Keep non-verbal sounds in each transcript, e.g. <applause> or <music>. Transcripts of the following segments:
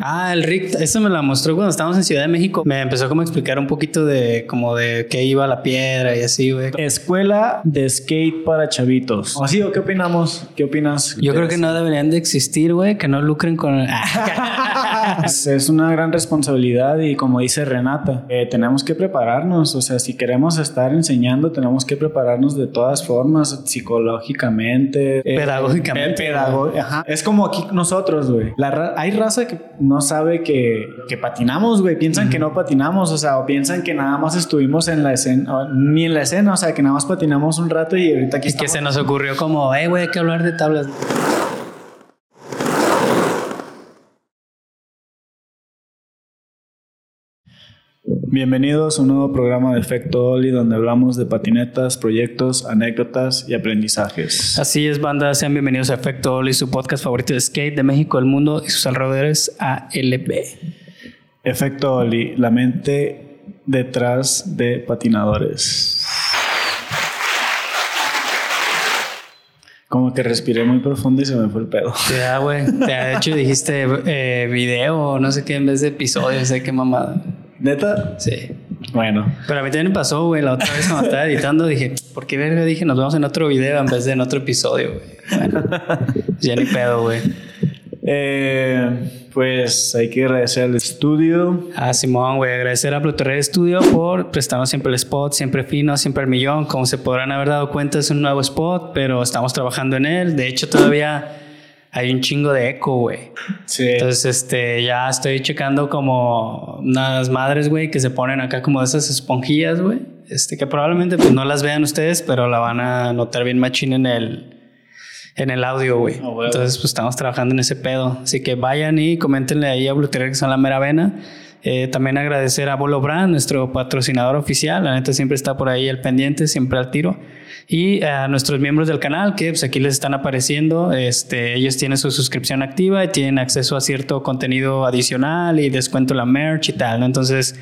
Ah, el Rick, eso me lo mostró cuando estábamos en Ciudad de México. Me empezó como a explicar un poquito de como de qué iba la piedra y así, güey. Escuela de skate para chavitos. ¿O así o qué opinamos? ¿Qué opinas? Yo creo que no deberían de existir, güey, que no lucren con... <laughs> <laughs> es una gran responsabilidad y como dice Renata, eh, tenemos que prepararnos, o sea, si queremos estar enseñando, tenemos que prepararnos de todas formas, psicológicamente, eh, pedagógicamente. Eh, ajá. Es como aquí nosotros, güey. hay raza que no sabe que, que patinamos, güey, piensan que no patinamos, o sea, o piensan que nada más estuvimos en la escena, ni en la escena, o sea, que nada más patinamos un rato y ahorita aquí... Y que se nos ocurrió como, eh, güey, hay que hablar de tablas. Bienvenidos a un nuevo programa de Efecto Oli donde hablamos de patinetas, proyectos, anécdotas y aprendizajes. Así es, banda, sean bienvenidos a Efecto Oli, su podcast favorito de skate de México, el mundo y sus alrededores ALB. Efecto Oli, la mente detrás de patinadores. Como que respiré muy profundo y se me fue el pedo. Ya, güey. De hecho, dijiste eh, video no sé qué en vez de episodio, sé qué mamada. ¿Neta? Sí. Bueno. Pero a mí también me pasó, güey. La otra vez cuando estaba editando dije, ¿por qué verga? Dije, nos vemos en otro video en vez de en otro episodio, güey. Bueno, ya ni pedo, güey. Eh, pues hay que agradecer al estudio. A Simón, güey. Agradecer a Pluterre Studio por prestarnos siempre el spot, siempre fino, siempre el millón. Como se podrán haber dado cuenta, es un nuevo spot, pero estamos trabajando en él. De hecho, todavía hay un chingo de eco, güey. Sí. Entonces, este, ya estoy checando como unas madres, güey, que se ponen acá como esas esponjillas, güey. Este, que probablemente pues no las vean ustedes, pero la van a notar bien machín en el, en el audio, güey. Ah, Entonces, pues estamos trabajando en ese pedo. Así que vayan y coméntenle ahí a Blueterre que son la mera vena. Eh, también agradecer a Bolo Brand, nuestro patrocinador oficial. La neta siempre está por ahí al pendiente, siempre al tiro y a nuestros miembros del canal que pues aquí les están apareciendo. Este, ellos tienen su suscripción activa y tienen acceso a cierto contenido adicional y descuento la merch y tal. ¿no? Entonces,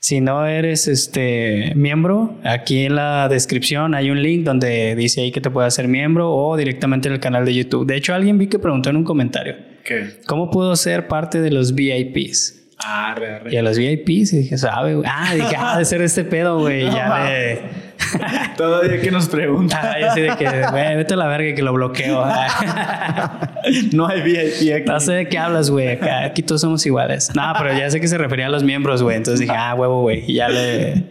si no eres este miembro, aquí en la descripción hay un link donde dice ahí que te puedes hacer miembro o directamente en el canal de YouTube. De hecho, alguien vi que preguntó en un comentario. ¿Qué? ¿Cómo puedo ser parte de los VIPs? Ah, re, re. Y a los VIPs y dije, sabe, Ah, dije, ah, de ser este pedo, güey. ya de <laughs> Todavía que nos pregunta. Ah, yo sí de que, güey, vete a la verga que lo bloqueo. <laughs> no hay VIP aquí. No sé de qué hablas, güey. Aquí todos somos iguales. No, pero ya sé que se refería a los miembros, güey. Entonces dije, ah, huevo, güey. Y ya le,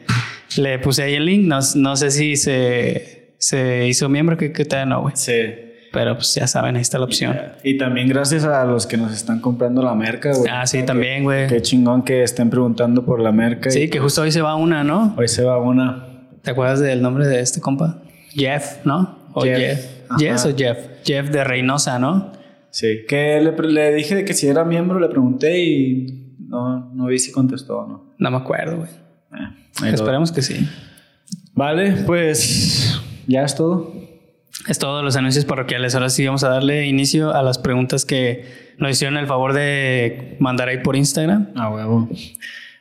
le puse ahí el link. No, no sé si se, se hizo miembro, que, que todavía no, güey. Sí. Pero pues ya saben, ahí está la opción. Y también gracias a los que nos están comprando la merca, güey. Ah, sí, también, güey. Qué chingón que estén preguntando por la merca. Sí, que justo hoy se va una, ¿no? Hoy se va una. ¿Te acuerdas del nombre de este compa? Jeff, ¿no? O Jeff. Jeff. o Jeff. Jeff de Reynosa, ¿no? Sí. Que le, dije que si era miembro, le pregunté y no, no vi si contestó o no. No me acuerdo, güey. Eh, Esperemos que sí. Vale, pues ya es todo. Es todo los anuncios parroquiales. Ahora sí vamos a darle inicio a las preguntas que nos hicieron el favor de mandar ahí por Instagram. Ah, huevo.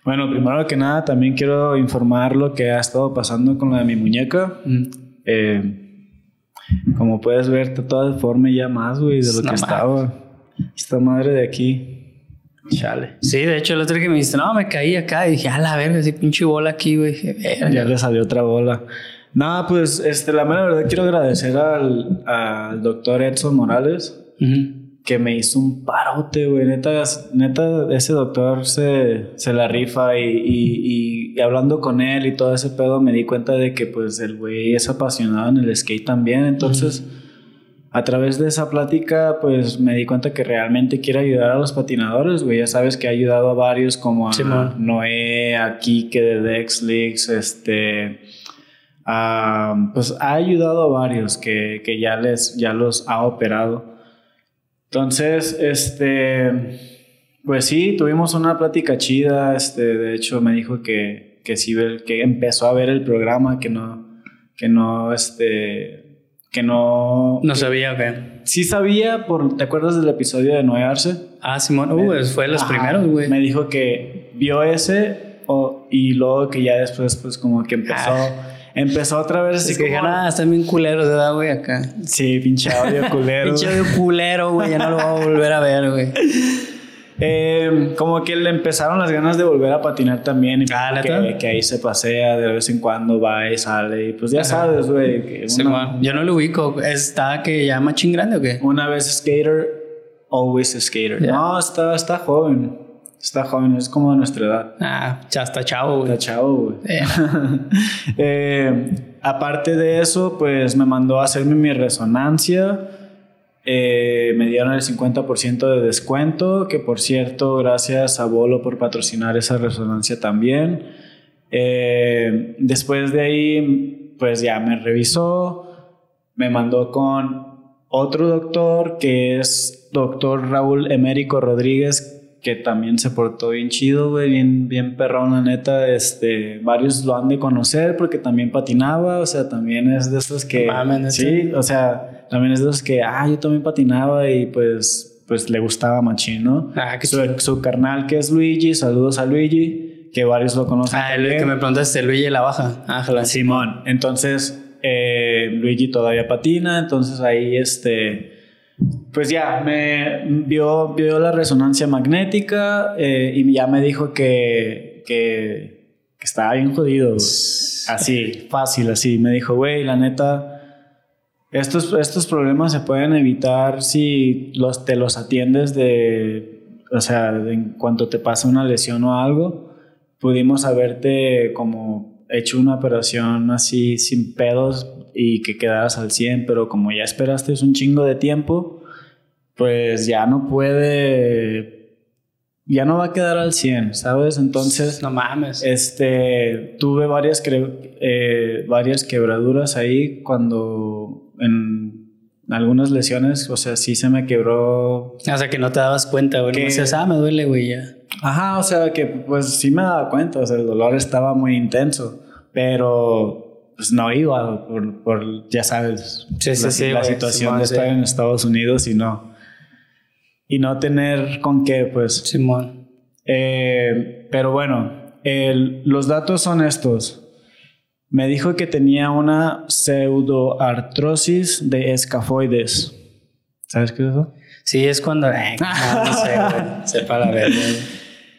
Bueno, primero que nada, también quiero informar lo que ha estado pasando con la de mi muñeca. Mm. Eh, como puedes ver, está toda deforme ya más, güey, de lo que estaba. Esta madre de aquí. Chale. Sí, de hecho, el otro que me dice, no, me caí acá y dije, a la verga, así pinche bola aquí, güey. Ya le salió otra bola. Nada, pues, este, la mera verdad quiero agradecer al, al doctor Edson Morales que me hizo un parote, güey. Neta, neta, ese doctor se, se la rifa y, y, hablando con él y todo ese pedo me di cuenta de que pues el güey es apasionado en el skate también. Entonces, a través de esa plática, pues me di cuenta que realmente quiere ayudar a los patinadores, güey. Ya sabes que ha ayudado a varios como a Noé, a Kike de Dex Leagues, este... pues ha ayudado a varios que, que ya, les, ya los ha operado. Entonces, este, pues sí, tuvimos una plática chida, este, de hecho me dijo que, que sí, que empezó a ver el programa, que no, que no, este, que no... No sabía, que Sí sabía, por, ¿te acuerdas del episodio de Noé Arce? Ah, Simón, uh, fue de los primeros, güey. Me dijo que vio ese y luego que ya después, pues como que empezó... Ah empezó otra vez así que como... ah, están bien culeros, ¿verdad, güey? Acá. Sí, pinche audio <laughs> culero. pinche audio culero, güey. Ya no lo voy a volver a ver, güey. Eh, como que le empezaron las ganas de volver a patinar también. Ah, que, que ahí se pasea de vez en cuando, va y sale. Y pues ya sabes, güey. Sí. Yo no lo ubico. ¿Está que ya machín grande o qué? una vez skater, always skater. Ya. No, está, está joven. Está joven, es como de nuestra edad. Ah, ya está chavo, güey. Está chavo, güey. Eh, <laughs> Eh, aparte de eso, pues me mandó a hacerme mi resonancia. Eh, me dieron el 50% de descuento, que por cierto, gracias a Bolo por patrocinar esa resonancia también. Después de ahí, pues ya me revisó, me mandó con otro doctor que es doctor Raúl Emérico Rodríguez, que también se portó bien chido, güey, bien, bien perrón, la neta. Este, varios lo han de conocer porque también patinaba, o sea, también es de esos que. No mames, sí, o sea, también es de esos que, ah, yo también patinaba y pues, pues le gustaba machín, ¿no? Ah, qué su, chido. su carnal que es Luigi, saludos a Luigi, que varios lo conocen. Ah, el que me preguntaste, Luigi la baja. Ah, ojalá. Simón. Entonces, eh, Luigi todavía patina, entonces ahí este. Pues ya, me vio, vio la resonancia magnética eh, y ya me dijo que, que, estaba bien jodido. Así, fácil, así. Me dijo, güey, la neta, estos, estos problemas se pueden evitar si los, te los atiendes de, o sea, en cuanto te pasa una lesión o algo, pudimos haberte como hecho una operación así sin pedos y que quedaras al 100, pero como ya esperaste un chingo de tiempo, pues ya no puede, ya no va a quedar al 100, ¿sabes? Entonces... No mames. Este, tuve varias, eh, varias quebraduras ahí cuando en algunas lesiones, o sea, sí se me quebró. O sea, que no te dabas cuenta, güey. Que- decías, ah, me duele, güey, ya. Ajá, o sea, que pues sí me daba cuenta, o sea, el dolor estaba muy intenso, pero pues no iba por, por ya sabes, Sí, sí, la, sí, la güey, situación de estar en Estados Unidos y no, y no tener con qué, pues. Simón. Eh, pero bueno, el- los datos son estos. Me dijo que tenía una pseudoartrosis de escafoides. ¿Sabes qué es eso? Sí, es cuando. eh, <laughs> no, no sé, güey. Sepa la güey.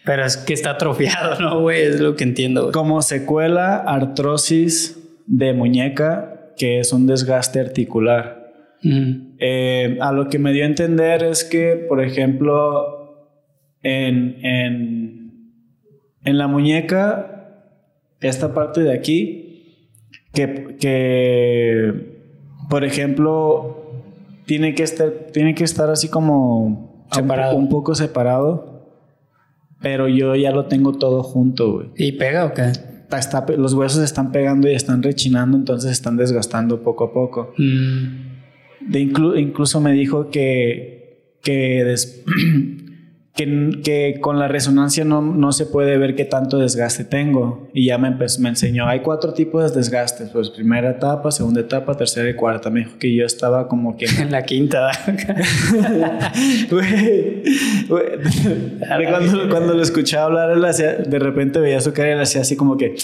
Pero es que está atrofiado, <laughs> ¿no, güey? Es lo que entiendo, güey. Como secuela, artrosis de muñeca, que es un desgaste articular. Eh, a lo que me dio a entender es que, por ejemplo, en, en, en la muñeca, esta parte de aquí, que, que, por ejemplo, tiene que estar, tiene que estar así como Separado. Un, un poco separado, pero yo ya lo tengo todo junto, güey. ¿Y pega o qué? Está- los huesos están pegando y están rechinando, entonces se están desgastando poco a poco. Mm. De inclu- incluso me dijo que, que, des- <clears throat> que, que con la resonancia no, no se puede ver qué tanto desgaste tengo. Y ya me, empezó- me enseñó, hay cuatro tipos de desgastes, pues primera etapa, segunda etapa, tercera y cuarta. Me dijo que yo estaba como que... <laughs> En la quinta. <laughs> Güey, cuando, cuando lo escuchaba hablar, él hacía- de repente veía su cara y él hacía así como que...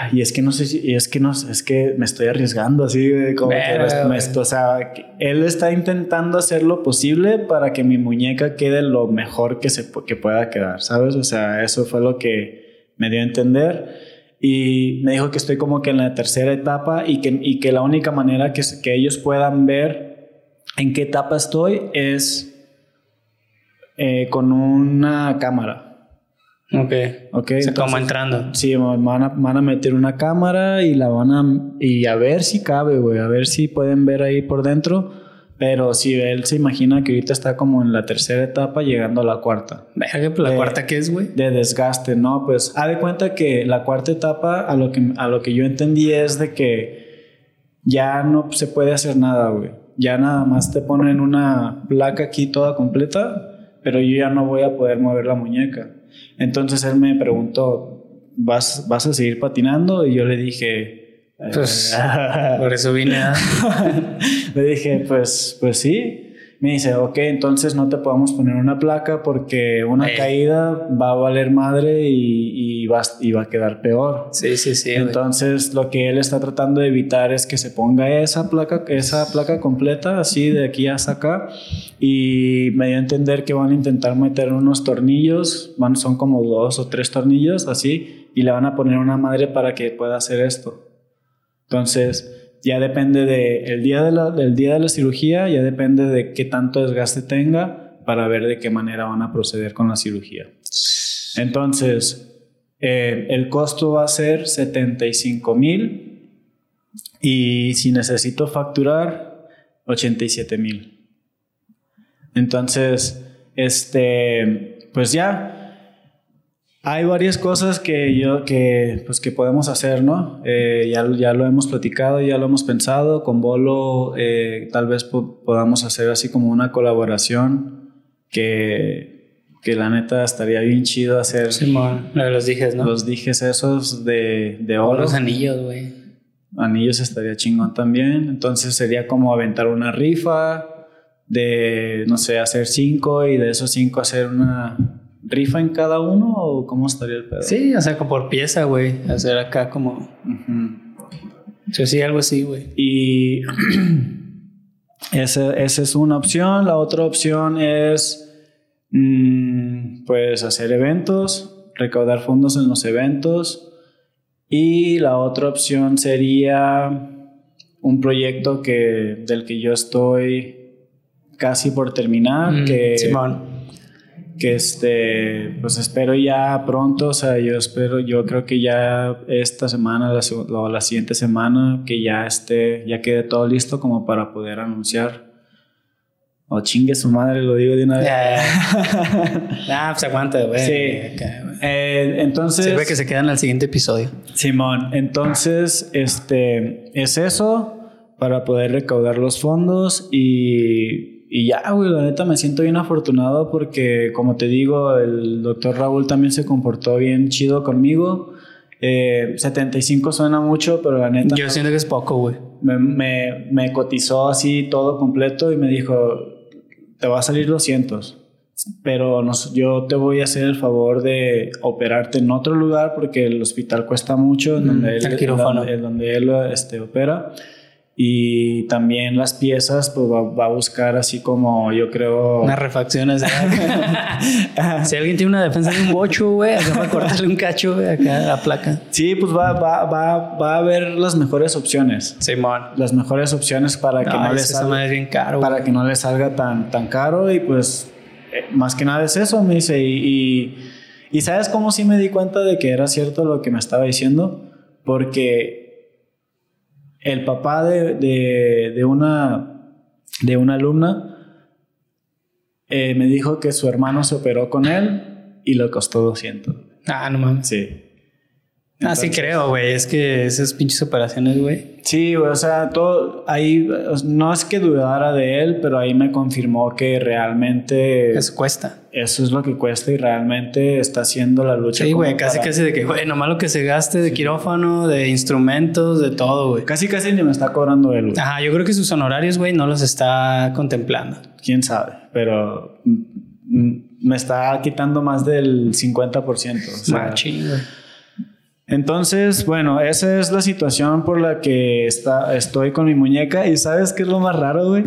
"Ay, Y es que no sé si, y es que no es que me estoy arriesgando así, güey, como que Verga, me- me- o sea, que él está intentando hacer lo posible para que mi muñeca quede lo mejor que se que pueda quedar, ¿sabes? O sea, eso fue lo que me dio a entender y me dijo que estoy como que en la tercera etapa y que, y que la única manera que, que ellos puedan ver en qué etapa estoy es eh, con una cámara. Ok. Ok, O sea, como entrando. Sí, van a, van a meter una cámara y la van a... Y a ver si cabe, güey. A ver si pueden ver ahí por dentro. Pero si él se imagina que ahorita está como en la tercera etapa llegando a la cuarta. Pues la Eh, cuarta, ¿qué es, güey? De desgaste, ¿no? Pues haz de cuenta que la cuarta etapa, a lo que, a lo que yo entendí es de que ya no se puede hacer nada, güey. Ya nada más te ponen una placa aquí toda completa, pero yo ya no voy a poder mover la muñeca. Entonces él me preguntó, ¿vas, vas a seguir patinando? Y yo le dije... Pues, eh, <laughs> Por eso vine <laughs> le dije, pues, pues sí. me dice, ok, entonces no te podemos poner una placa porque una caída va a valer madre y, y, y va a quedar peor. Sí, sí, sí. Entonces lo que él está tratando de evitar es que se ponga esa placa, esa placa completa, así de aquí hasta acá. Y me dio a entender que van a intentar meter unos tornillos, van, son como dos o tres tornillos así, y le van a poner una madre para que pueda hacer esto. Entonces ya depende de el día de la, del día de la cirugía, ya depende de qué tanto desgaste tenga para ver de qué manera van a proceder con la cirugía. Entonces, eh, el costo va a ser 75 mil y si necesito facturar, 87 mil. Entonces, este, pues ya, hay varias cosas que yo que pues que podemos hacer, ¿no? Eh, ya, ya lo hemos platicado, ya lo hemos pensado. Con Bolo eh, tal vez podamos hacer así como una colaboración que, que la neta estaría bien chido hacer. Sí, los dijes, ¿no? Los dijes esos de, de oro. Los anillos, güey. Anillos estaría chingón también. Entonces sería como aventar una rifa de, no sé, hacer cinco y de esos cinco hacer una rifa en cada uno o cómo estaría el pedo? Sí, o sea, como por pieza, güey. Hacer acá como. sí, algo así, güey. Y <clears throat> esa, es una opción. La otra opción es. Mm, pues hacer eventos, recaudar fondos en los eventos. Y la otra opción sería un proyecto que, del que yo estoy casi por terminar. Mm, que, Simón que este, pues espero ya pronto, o sea, yo espero, yo creo que ya esta semana o la, siguiente semana que ya esté, ya quede todo listo como para poder anunciar. O chingue su madre, lo digo de una vez. <laughs> ah, pues aguanta, güey. Sí. Eh, entonces. Se ve que se queda en el siguiente episodio. Simón, entonces, este, es eso para poder recaudar los fondos y y ya, güey, la neta me siento bien afortunado porque, como te digo, el doctor Raúl también se comportó bien chido conmigo. 75 eh, suena mucho, pero la neta... Yo siento que es poco, güey. Me, me, cotizó así todo completo y me dijo, te va a salir 200, pero yo te voy a hacer el favor de operarte en otro lugar porque el hospital cuesta mucho, en donde, él, en donde él este, opera. Y también las piezas, pues va, a buscar así como yo creo. Unas refacciones. <laughs> si alguien tiene una defensa de un bocho, güey, acá para cortarle un cacho, güey, acá la placa. Sí, pues va, va, va, va a haber las mejores opciones. Simón. Las mejores opciones para que no, les salga. bien caro. Para que no le salga tan, tan caro. Y pues, eh, más que nada es eso, me dice. Y, y, y sabes cómo sí me di cuenta de que era cierto lo que me estaba diciendo. Porque el papá de, una, de una alumna eh, me dijo que su hermano se operó con él y le costó 200. Ah, no mames. Sí. Ah, sí creo, güey. Es que esas pinches operaciones, güey. Sí, güey. O sea, todo ahí, no es que dudara de él, pero ahí me confirmó que realmente... Eso cuesta eso es lo que cuesta y realmente está haciendo la lucha. Sí, güey, casi casi de que, güey, nomás lo que se gaste de quirófano, de instrumentos, de todo, güey. Casi casi ni me está cobrando él, güey. Ajá, yo creo que sus honorarios, güey, no los está contemplando. Quién sabe, pero me está quitando más del 50%. O sea, güey. Entonces, bueno, esa es la situación por la que está, estoy con mi muñeca. ¿Y sabes qué es lo más raro, güey?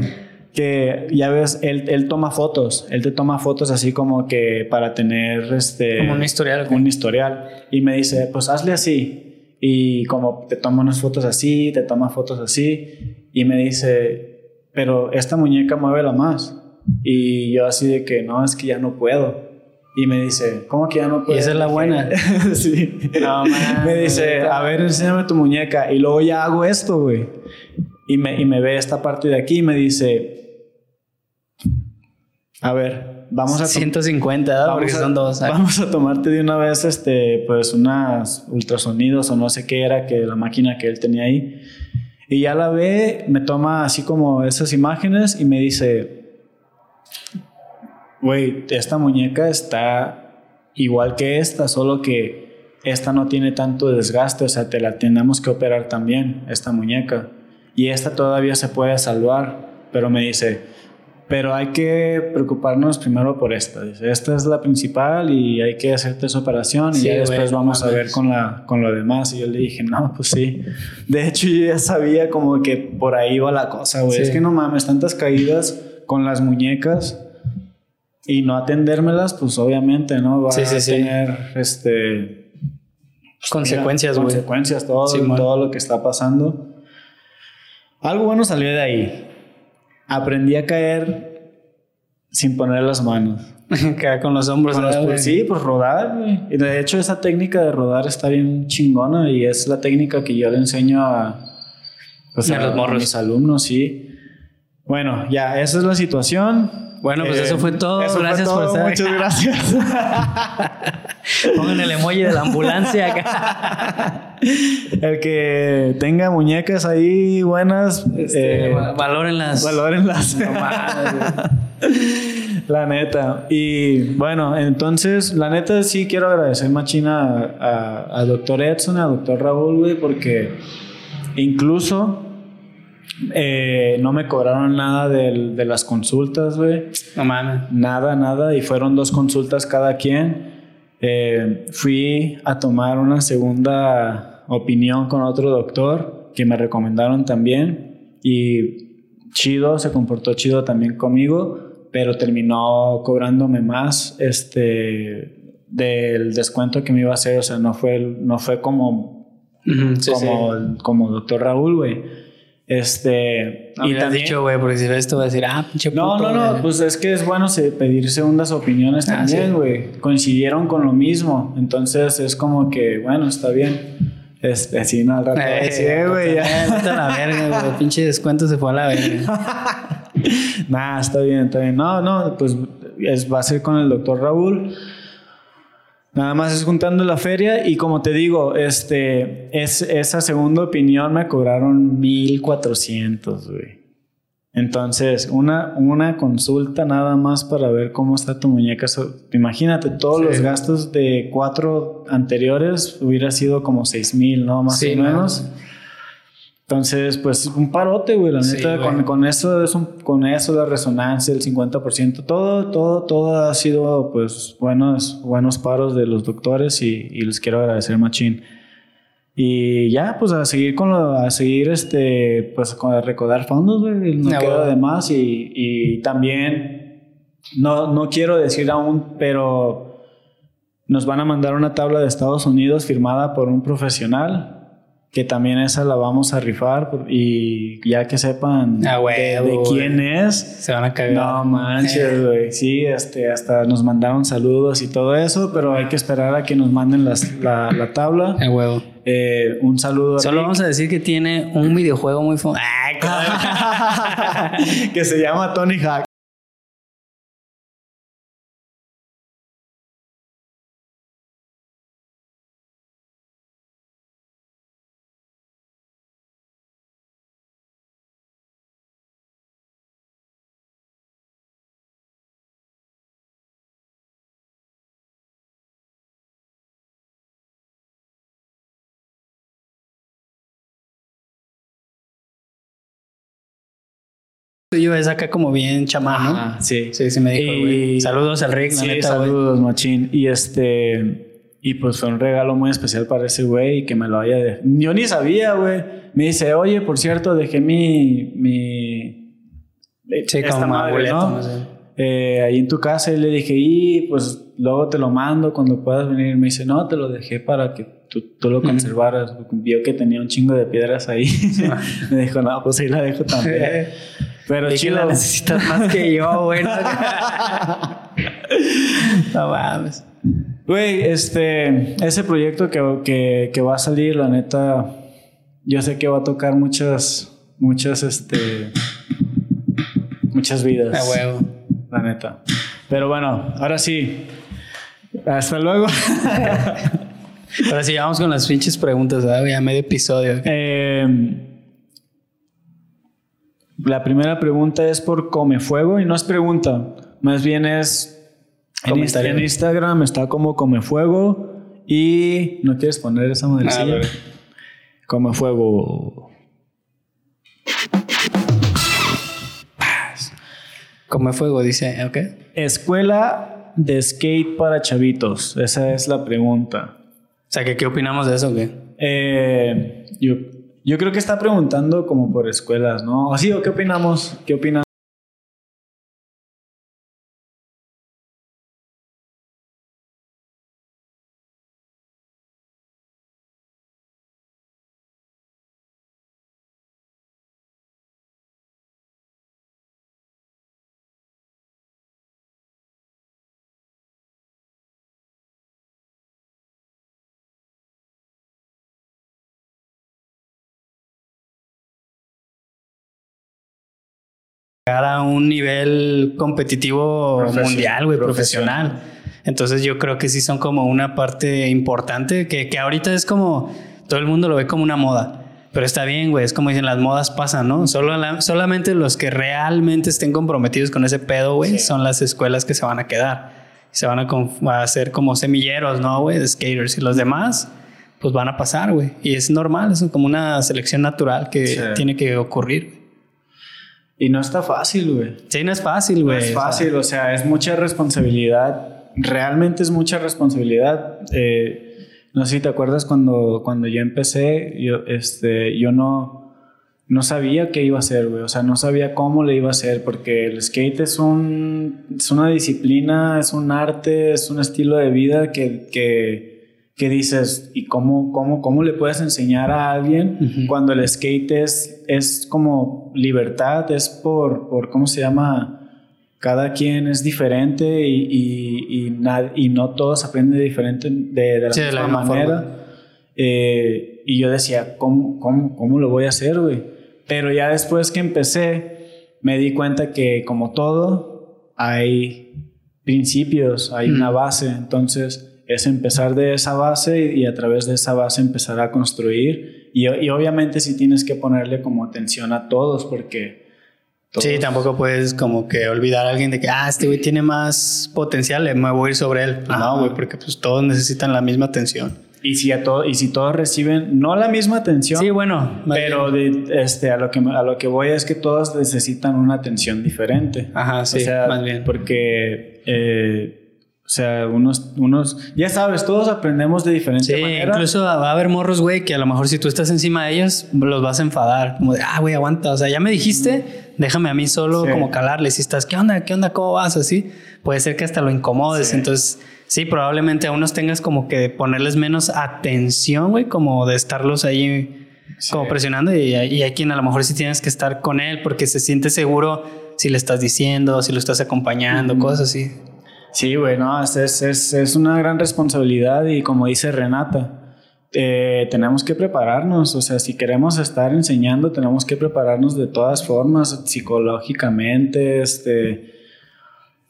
que ya ves, él, él, toma fotos, él te toma fotos así como que para tener este... Como un historial. Un historial. Y me dice, pues hazle así. Y como te toma unas fotos así, te toma fotos así. Y me dice, pero esta muñeca mueve la más. Y yo así de que no, es que ya no puedo. Y me dice, ¿cómo que ya no puedo? Y esa es la buena. <laughs> sí. No, man, me dice, a ver, enséñame tu muñeca. Y luego ya hago esto, güey. Y me, y me ve esta parte de aquí y me dice, a ver, vamos a... 150, porque son dos. Vamos a tomarte de una vez, este, pues, unas ultrasonidos o no sé qué era que la máquina que él tenía ahí. Y ya la ve, me toma así como esas imágenes y me dice, güey, esta muñeca está igual que esta, solo que esta no tiene tanto desgaste, o sea, te la tenemos que operar también, esta muñeca. Y esta todavía se puede salvar, pero me dice, pero hay que preocuparnos primero por esta. Dice, esta es la principal y hay que hacerte esa operación y ya después vamos a ver con, la, con lo demás. Y yo le dije, no, pues sí. De hecho, yo ya sabía como que por ahí va la cosa, güey. Es que no mames, tantas caídas con las muñecas y no atendérmelas, pues obviamente, ¿no? Va a tener este pues, consecuencias, güey. Consecuencias, todo, todo lo que está pasando. Algo bueno salió de ahí. Aprendí a caer sin poner las manos. <laughs> Caer con los hombros. pues, sí, pues rodar, güey. Y de hecho, esa técnica de rodar está bien chingona y es la técnica que yo le enseño a, pues, a, los morros. mis alumnos, sí. Bueno, ya, esa es la situación. Bueno, pues eso fue todo. gracias por estar. Muchas gracias. <laughs> Pongan el emoji de la ambulancia acá. <laughs> el que tenga muñecas ahí buenas, este, eh, valórenlas. Valórenlas. <laughs> la neta. Y bueno, entonces, la neta sí quiero agradecer machina a, a doctor Edson, a doctor Raúl, güey, porque incluso eh, no me cobraron nada de, las consultas, güey. No mames. Nada, nada. Y fueron dos consultas cada quien. Eh, fui a tomar una segunda opinión con otro doctor que me recomendaron también. Y chido, se comportó chido también conmigo, pero terminó cobrándome más este, del descuento que me iba a hacer. O sea, no fue, no fue como, como, como doctor Raúl, güey. Este. y te has dicho, güey, porque si ves esto va a decir, ah, pinche No, no, no, pues es que es bueno pedir segundas opiniones ah, también, güey. Coincidieron con lo mismo. Entonces es como que, bueno, está bien. Este, sí, no, al rato. Eh, sí, güey, ya. la verga, güey. <laughs> Pinche descuento se fue a la verga. nah, está bien, está bien. No, no, pues es, va a ser con el doctor Raúl. Nada más es juntando la feria y como te digo, este, es, esa segunda opinión me cobraron 1400, güey. Entonces, una, una consulta nada más para ver cómo está tu muñeca. imagínate, todos los gastos de cuatro anteriores hubiera sido como 6000, ¿no? Más o menos. Entonces, pues un parote, güey, la neta, con, eso es un, con eso la resonancia, el 50%, todo, todo, todo ha sido, pues, buenos, buenos paros de los doctores y, les quiero agradecer, machín. Y ya, pues a seguir con lo, a seguir, este, pues a recordar fondos, güey, no queda de más y, y también, no, no quiero decir aún, pero nos van a mandar una tabla de Estados Unidos firmada por un profesional que también esa la vamos a rifar y ya que sepan ah, de, quién es. Se van a cagar. No manches, güey. Sí, este, hasta nos mandaron saludos y todo eso, pero hay que esperar a que nos manden la, la, tabla. Ah, huevo. Eh, un saludo. Solo vamos a decir que tiene un videojuego muy famoso. <laughs> que se llama Tony Hawk. Yo es acá como bien chamán, sí. Sí, sí me dijo, Saludos al Rick, sí, saludos, machín. Y este... Y pues fue un regalo muy especial para ese güey que me lo haya dejado. Yo ni sabía, güey. Me dice, oye, por cierto, dejé mi... mi sí, esta madre, ¿no? Eh, ahí en tu casa y le dije, y pues luego te lo mando cuando puedas venir. Me dice, no, te lo dejé para que tú, tú lo conservaras. Vio que tenía un chingo de piedras ahí. <laughs> me dijo, no, pues ahí la dejo también. Pero chido. necesitas más que yo, güey. <laughs> no mames. Güey, este, ese proyecto que, que, que, va a salir, la neta, yo sé que va a tocar muchas, muchas, este, muchas vidas. A huevo. La neta. Pero bueno, ahora sí. Hasta luego. <laughs> ahora sí, vamos con las pinches preguntas, ¿verdad? Ya medio episodio. Eh, la primera pregunta es por Come Fuego y no es pregunta, más bien es en, Instagram está como Come Fuego y no quieres poner esa madrecilla. Come Fuego. Come fuego, dice, ¿ok? Escuela de skate para chavitos. Esa es la pregunta. Sea, ¿qué, qué opinamos de eso, qué? Eh, yo, yo creo que está preguntando como por escuelas, ¿no? ¿Así qué opinamos? ¿Qué opinan? A un nivel competitivo mundial, güey, profesional. Entonces yo creo que sí son como una parte importante que, que ahorita es como todo el mundo lo ve como una moda. Pero está bien, güey, es como dicen, las modas pasan, ¿no? Solo solamente los que realmente estén comprometidos con ese pedo, güey, son las escuelas que se van a quedar. Se van a, a hacer como semilleros, ¿no, güey? De skaters. Y los demás, pues van a pasar, güey. Y es normal, es como una selección natural que tiene que ocurrir. Y no está fácil, güey. Sí, no es fácil, güey. No es fácil, o sea, es mucha responsabilidad. Realmente es mucha responsabilidad. Eh, no sé si te acuerdas cuando, cuando yo empecé, yo, este, yo no, no sabía qué iba a hacer, güey. O sea, no sabía cómo le iba a hacer, porque el skate es, un, es una disciplina, es un arte, es un estilo de vida que, que que dices, ¿y cómo, cómo, cómo le puedes enseñar a alguien cuando el skate es, es como libertad, es por, por, ¿cómo se llama? Cada quien es diferente y, y, y, y no todos aprenden diferente de, la misma manera. Eh, y yo decía, ¿cómo, cómo, cómo lo voy a hacer, güey? Pero ya después que empecé, me di cuenta que como todo, hay principios, hay una base, entonces es empezar de esa base y, a través de esa base empezar a construir. Y, obviamente si tienes que ponerle como atención a todos porque... Sí, tampoco puedes como que olvidar a alguien de que, ah, este güey tiene más potencial, me voy a ir sobre él. Pues no, güey, porque pues todos necesitan la misma atención. Y si, a todo, y si todos reciben, no la misma atención. Sí, bueno. Pero de, este, a, lo que, a lo que voy es que todos necesitan una atención diferente. Ajá, sí, más bien. Porque... Eh, o sea, unos, unos, ya sabes, todos aprendemos de diferente sí, Incluso va a haber morros, güey, que a lo mejor si tú estás encima de ellos, los vas a enfadar. Como de, ah, güey, aguanta. O sea, ya me dijiste, déjame a mí solo como calarle. Si estás, ¿qué onda? ¿Qué onda? ¿Cómo vas? Así. Puede ser que hasta lo incomodes. Entonces, sí, probablemente a unos tengas como que ponerles menos atención, güey, como de estarlos ahí como presionando. Y, hay quien a lo mejor sí tienes que estar con él porque se siente seguro si le estás diciendo, si lo estás acompañando, cosas así. Sí, bueno, es, es, es, una gran responsabilidad y como dice Renata, eh, tenemos que prepararnos, o sea, si queremos estar enseñando, tenemos que prepararnos de todas formas, psicológicamente, este...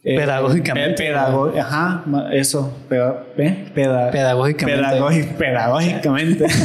Eh, pedagógicamente. Eh, ajá, eso, pedagógicamente. pedagógicamente. <laughs>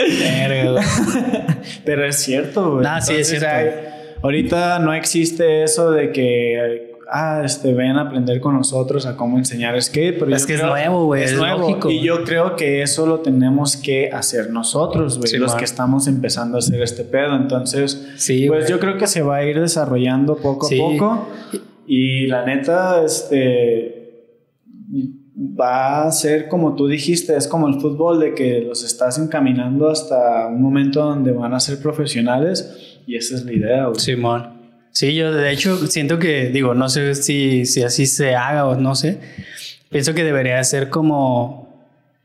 <laughs> Pero es cierto, güey. sí, es cierto. Ahorita no existe eso de que ah, este, ven a aprender con nosotros a cómo enseñar skate. Pero es que es nuevo, güey. Es, nuevo. Y yo creo que eso lo tenemos que hacer nosotros, güey. los que estamos empezando a hacer este pedo. Entonces, sí, pues yo creo que se va a ir desarrollando poco a poco. Y la neta, este va a ser como tú dijiste, es como el fútbol, de que los estás encaminando hasta un momento donde van a ser profesionales y esa es la idea, güey. Simón. Sí, yo de hecho siento que, digo, no sé si, si así se haga o no sé. Pienso que debería ser como,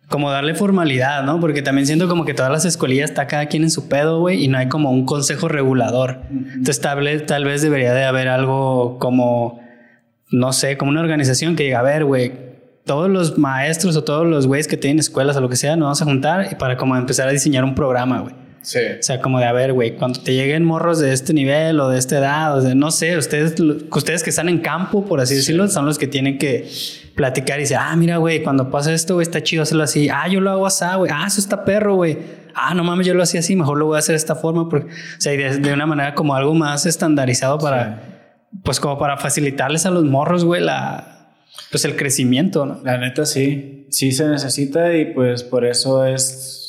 como darle formalidad, ¿no? Porque también siento como que todas las escuelillas está cada quien en su pedo, güey, y no hay como un consejo regulador. Entonces tal vez, tal vez debería de haber algo como, no sé, como una organización que diga, a ver, güey, todos los maestros o todos los güeyes que tienen escuelas o lo que sea, nos vamos a juntar para como empezar a diseñar un programa, güey. Sí. O sea, como de, a ver, güey, cuando te lleguen morros de este nivel o de esta edad, o de, no sé, ustedes, ustedes que están en campo, por así decirlo, son los que tienen que platicar y decir, ah, mira, güey, cuando pasa esto, güey, está chido hacerlo así. Ah, yo lo hago así, güey. Ah, eso está perro, güey. Ah, no mames, yo lo hacía así, mejor lo voy a hacer de esta forma. Porque, o sea, de, una manera como algo más estandarizado para, pues como para facilitarles a los morros, güey, la, pues el crecimiento, ¿no? La neta sí, sí se necesita y pues por eso es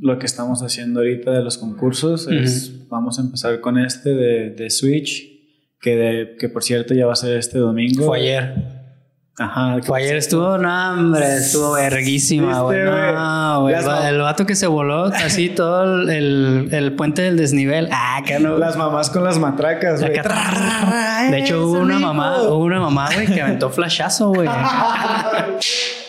lo que estamos haciendo ahorita de los concursos. es, vamos a empezar con este de, de Switch, que, de, que por cierto ya va a ser este domingo. Fue ayer. Ajá. Fue ayer estuvo, no, hombre, estuvo verguísima, güey. No, güey. El vato que se voló así todo el, el, puente del desnivel. Ah, que no. Las mamás con las matracas, güey. De hecho, hubo una mamá, hubo una mamá, güey, que aventó flashazo, güey. <laughs>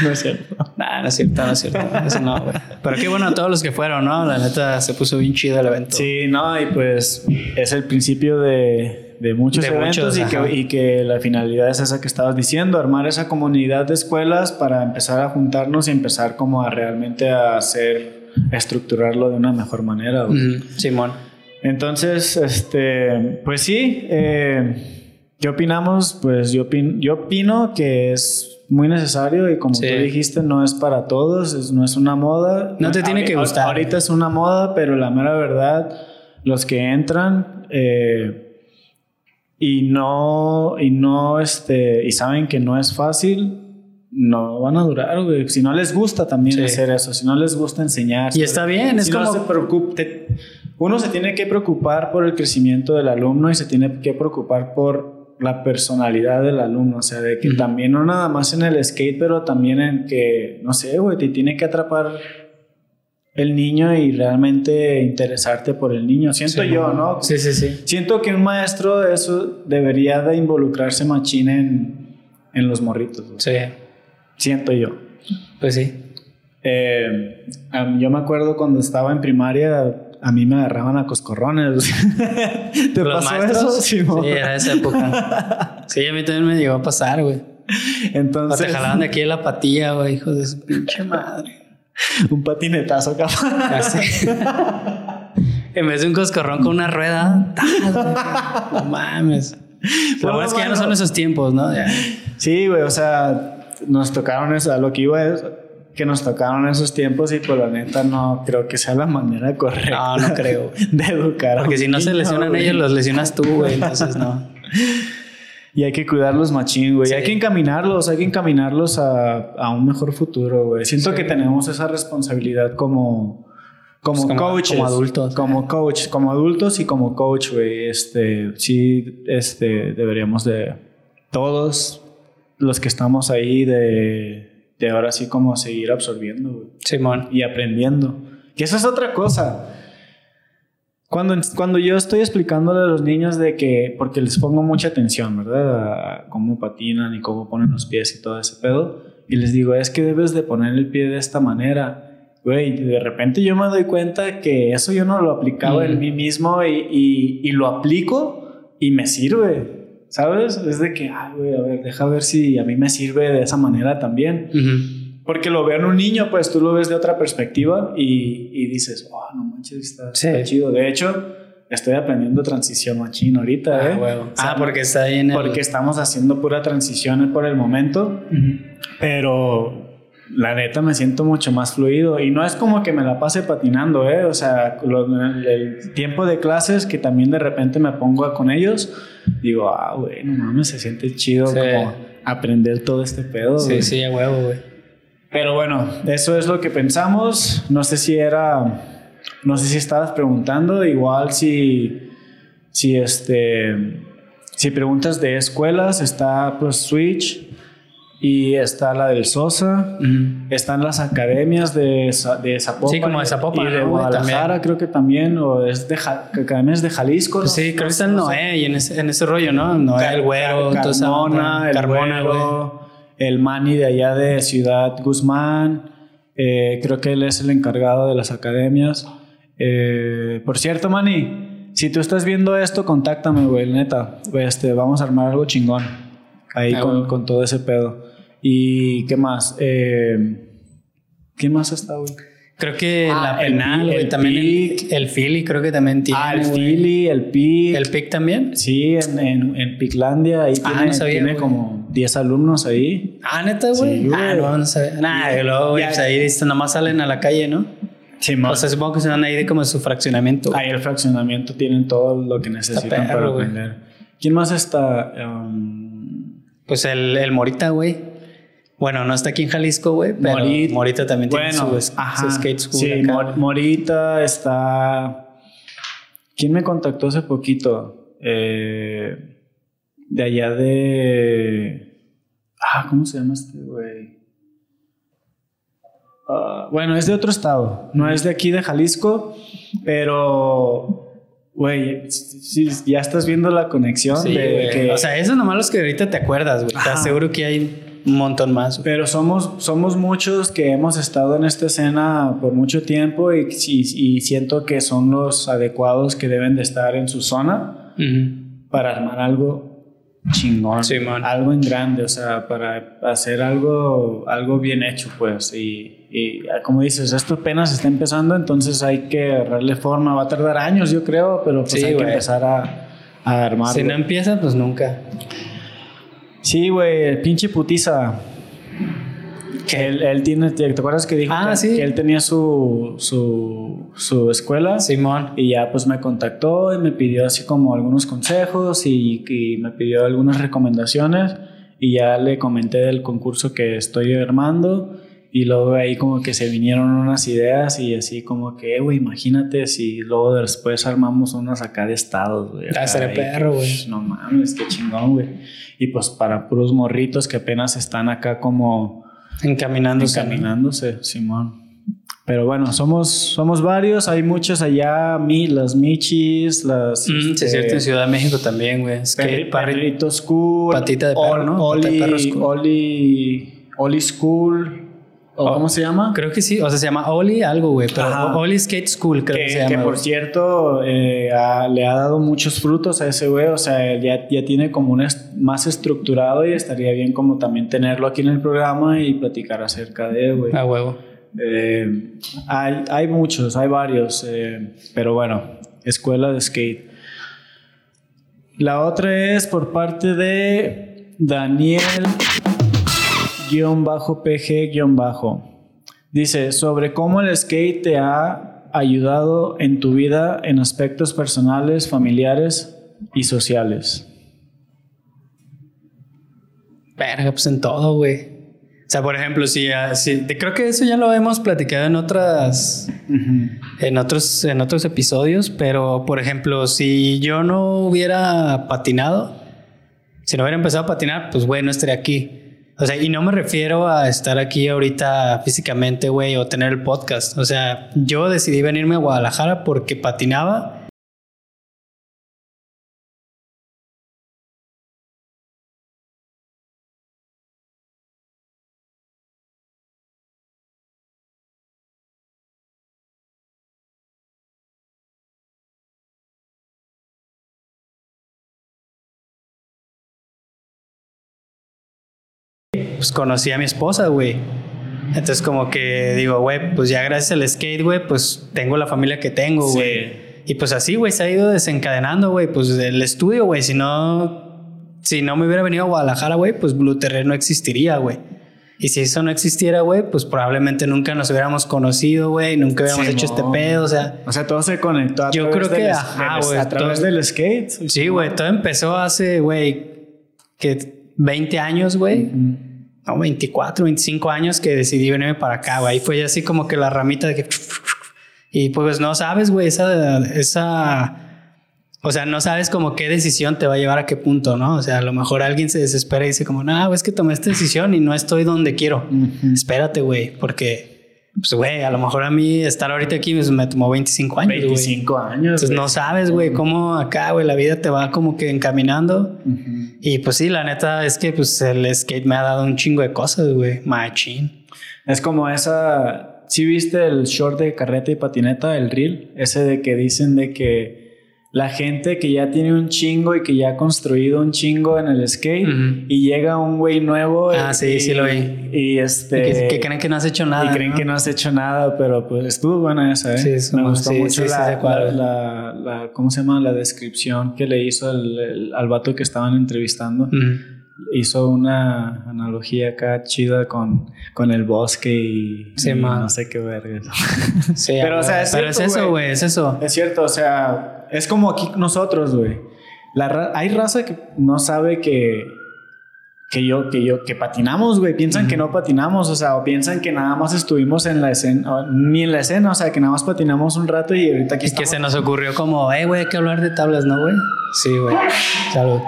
No es cierto. no es cierto, no es cierto. Eso no, güey. Pero qué bueno a todos los que fueron, ¿no? La neta se puso bien chido el evento. Sí, no, y pues es el principio de, de muchos eventos y, que, y, que, la finalidad es esa que estabas diciendo, armar esa comunidad de escuelas para empezar a juntarnos y empezar como a realmente a hacer, a estructurarlo de una mejor manera. Simón. Entonces, este, pues sí, eh, ¿qué opinamos? Pues yo, yo opino que es muy necesario y como tú dijiste, no es para todos, no es una moda. No te tiene que gustar. Ahorita es una moda, pero la mera verdad, los que entran eh, y no, y no, este, y saben que no es fácil, no van a durar, güey. Si no les gusta también hacer eso, si no les gusta enseñar. Y está bien, es como... se preocupe, uno se tiene que preocupar por el crecimiento del alumno y se tiene que preocupar por la personalidad del alumno, o sea, de que también no nada más en el skate, pero también en que, no sé, güey, te tiene que atrapar el niño y realmente interesarte por el niño. Siento yo, ¿no? Sí, sí, sí. Siento que un maestro eso debería de involucrarse machín en, en los morritos. Sí. Siento yo. Pues sí. Eh, yo me acuerdo cuando estaba en primaria, a mí me agarraban a coscorrones. <laughs> ¿Te ¿Los pasó maestros? eso? Sí, era esa época. sí, a mí también me llegó a pasar, güey. Entonces. O te jalaban de aquí de la patilla, güey, hijo de su pinche madre. <laughs> un patinetazo, cabrón. en vez de un coscorrón con una rueda. no mames. Lo bueno, es que ya no son esos tiempos, ¿no? Sí, güey, o sea, nos tocaron eso. Lo que iba es que nos tocaron esos tiempos y por pues, la neta no creo que sea la manera correcta. No, no creo. <laughs> De educar. Porque si no se lesionan ellos, los lesionas tú, güey. Entonces no. <laughs> Y hay que cuidarlos machín, güey. Hay que encaminarlos, hay que encaminarlos a, a un mejor futuro, güey. Siento que tenemos esa responsabilidad como, como, como coaches. Como adultos. Como coach, como adultos y como coach, güey. Este, sí, este, deberíamos de todos los que estamos ahí de de ahora sí como seguir absorbiendo, Simón. Y aprendiendo. Que eso es otra cosa. Cuando, cuando yo estoy explicándole a los niños de que, porque les pongo mucha atención, ¿verdad? A cómo patinan y cómo ponen los pies y todo ese pedo. Y les digo, es que debes de poner el pie de esta manera. Güey, de repente yo me doy cuenta que eso yo no lo aplicaba en mí mismo y, y, y lo aplico y me sirve. ¿Sabes? Es de que, ay, güey, a ver, deja ver si a mí me sirve de esa manera también. Porque lo veo en un niño, pues tú lo ves de otra perspectiva y, y dices, oh, no manches, está, chido. De hecho, estoy aprendiendo transición machín ahorita, ah, ¿eh? ah, porque está ahí en el... Porque estamos haciendo pura transición por el momento, pero la neta me siento mucho más fluido y no es como que me la pase patinando, ¿eh? O sea, el tiempo de clases que también de repente me pongo con ellos, digo, ah, güey, no mames, se siente chido como aprender todo este pedo. Sí, sí, a huevo, güey. Pero bueno, eso es lo que pensamos. No sé si era, no sé si estabas preguntando, igual si, si este, si preguntas de escuelas, está pues Switch y está la del Sosa, están las academias de, de Zapopan. Sí, como de Zapopan. Y de Guadalajara creo que también, o es de academias de Jalisco. sí, creo que está el Noé y en ese, en ese rollo, ¿no? Noé, el güero, Carmona, el güero, el Mani de allá de Ciudad Guzmán. Eh, creo que él es el encargado de las academias. Eh, por cierto, Mani, si tú estás viendo esto, contáctame, güey, neta. Este, vamos a armar algo chingón ahí ah, con, con todo ese pedo. ¿Y qué más? Eh, ¿Qué más está, güey? Creo que ah, la penal, güey, también el, el, Philly creo que también tiene. Ah, el Philly, el PIC. ¿El PIC también? Sí, en, en, en Piclandia ahí ah, tiene, tiene como 10 alumnos ahí. Ah, neta, güey. ah, no, no sabía. Nah, luego, güey, pues ahí nomás salen a la calle, ¿no? Sí, más. O sea, supongo que se van a ir como su fraccionamiento. Ahí el fraccionamiento tienen todo lo que necesitan para aprender. ¿Quién más está? Um, pues el, el Morita, güey. Bueno, no está aquí en Jalisco, güey, pero Morita, también tiene su, skate school. Sí, Morita está. ¿Quién me contactó hace poquito? Eh, de allá de. Ah, ¿cómo se llama este güey? Ah, bueno, es de otro estado, no es de aquí de Jalisco, pero Güey, ya estás viendo la conexión de que... O sea, eso nomás los que ahorita te acuerdas, güey. Te aseguro que hay un montón más. Pero somos, somos muchos que hemos estado en esta escena por mucho tiempo y, y, siento que son los adecuados que deben de estar en su zona para armar algo chingón, algo en grande, o sea, para hacer algo, algo bien hecho, pues. Y, y, como dices, esto apenas está empezando, entonces hay que darle forma. Va a tardar años, yo creo, pero pues hay que empezar a, a armarlo. Si no empieza, pues nunca. Sí, güey, pinche putiza. Que él, él, tiene, ¿te acuerdas que dijo ah, que, él tenía su, su, su, escuela? Simón. Y ya pues me contactó y me pidió así como algunos consejos y, y, me pidió algunas recomendaciones y ya le comenté del concurso que estoy armando y luego ahí como que se vinieron unas ideas y así como que, güey, imagínate si luego después armamos unas acá de estados, güey. Ah, seré perro, güey. Pues, no mames, qué chingón, güey. Y pues para puros morritos que apenas están acá como... Encaminándose. Encaminándose, Simón. Pero bueno, somos, somos varios, hay muchos allá, mi, las Michis, las... Mm, este, cierto, en Ciudad de México también, güey. Es que Perrito School. Patita de perro, ¿no? Oli, Oli, Oli School. ¿O cómo se llama? Creo que sí, o sea, se llama Oli algo, güey, pero Oli Skate School creo que, se llama. Que por cierto, eh, le ha dado muchos frutos a ese güey, o sea, ya, ya tiene como un más estructurado y estaría bien como también tenerlo aquí en el programa y platicar acerca de, güey. A huevo. Eh, hay, hay, muchos, hay varios, eh, pero bueno, escuela de skate. La otra es por parte de Daniel bajo PG bajo. Dice, sobre cómo el skate te ha ayudado en tu vida en aspectos personales, familiares y sociales. Verga, pues en todo, güey. O sea, por ejemplo, si, si, creo que eso ya lo hemos platicado en otras, en otros, en otros episodios, pero por ejemplo, si yo no hubiera patinado, si no hubiera empezado a patinar, pues güey, no estaría aquí. O sea, y no me refiero a estar aquí ahorita físicamente, güey, o tener el podcast. O sea, yo decidí venirme a Guadalajara porque patinaba pues conocí a mi esposa, güey. Entonces como que digo, güey, pues ya gracias al skate, güey, pues tengo la familia que tengo, güey. Y pues así, güey, se ha ido desencadenando, güey, pues el estudio, güey, si no, si no me hubiera venido a Guadalajara, güey, pues Blue Terror no existiría, güey. Y si eso no existiera, güey, pues probablemente nunca nos hubiéramos conocido, güey, nunca hubiéramos hecho este pedo, o sea. O sea, todo se conectó a Yo creo que, ajá, güey. A través del skate. Sí, güey, todo empezó hace, güey, que 20 años, güey no, 24, 25 años que decidí venirme para acá, güey. Ahí fue así como que la ramita de que... Y pues no sabes, güey, esa, esa... O sea, no sabes como qué decisión te va a llevar a qué punto, ¿no? O sea, a lo mejor alguien se desespera y dice como, no, es que tomé esta decisión y no estoy donde quiero. Espérate, güey, porque pues, güey, a lo mejor a mí estar ahorita aquí pues, me tomó 25 años. 25 años. Entonces no sabes, güey, cómo acá, güey, la vida te va como que encaminando. Y pues sí, la neta es que pues el skate me ha dado un chingo de cosas, güey, machín. Es como esa. ¿Sí viste el short de carreta y patineta, el reel? Ese de que dicen de que la gente que ya tiene un chingo y que ya ha construido un chingo en el skate y llega un güey nuevo. Ah, sí, sí lo vi. Y este. que, creen que no has hecho nada. Y creen que no has hecho nada, pero pues estuvo buena esa, ¿eh? Sí, Me gustó mucho la, la, ¿Cómo se llama? La descripción que le hizo el, al vato que estaban entrevistando. Hizo una analogía acá chida con, con el bosque y, no sé qué verga. Sí, <laughs> pero, o sea, es, pero es eso, güey, es eso. Es cierto, o sea es como aquí nosotros, güey. hay raza que no sabe que, que yo, que yo, que patinamos, güey. Piensan que no patinamos, o sea, o piensan que nada más estuvimos en la escena, ni en la escena, o sea, que nada más patinamos un rato y ahorita aquí Y que se nos ocurrió como, eh, güey, hay que hablar de tablas, ¿no, güey? Sí, güey. Salud.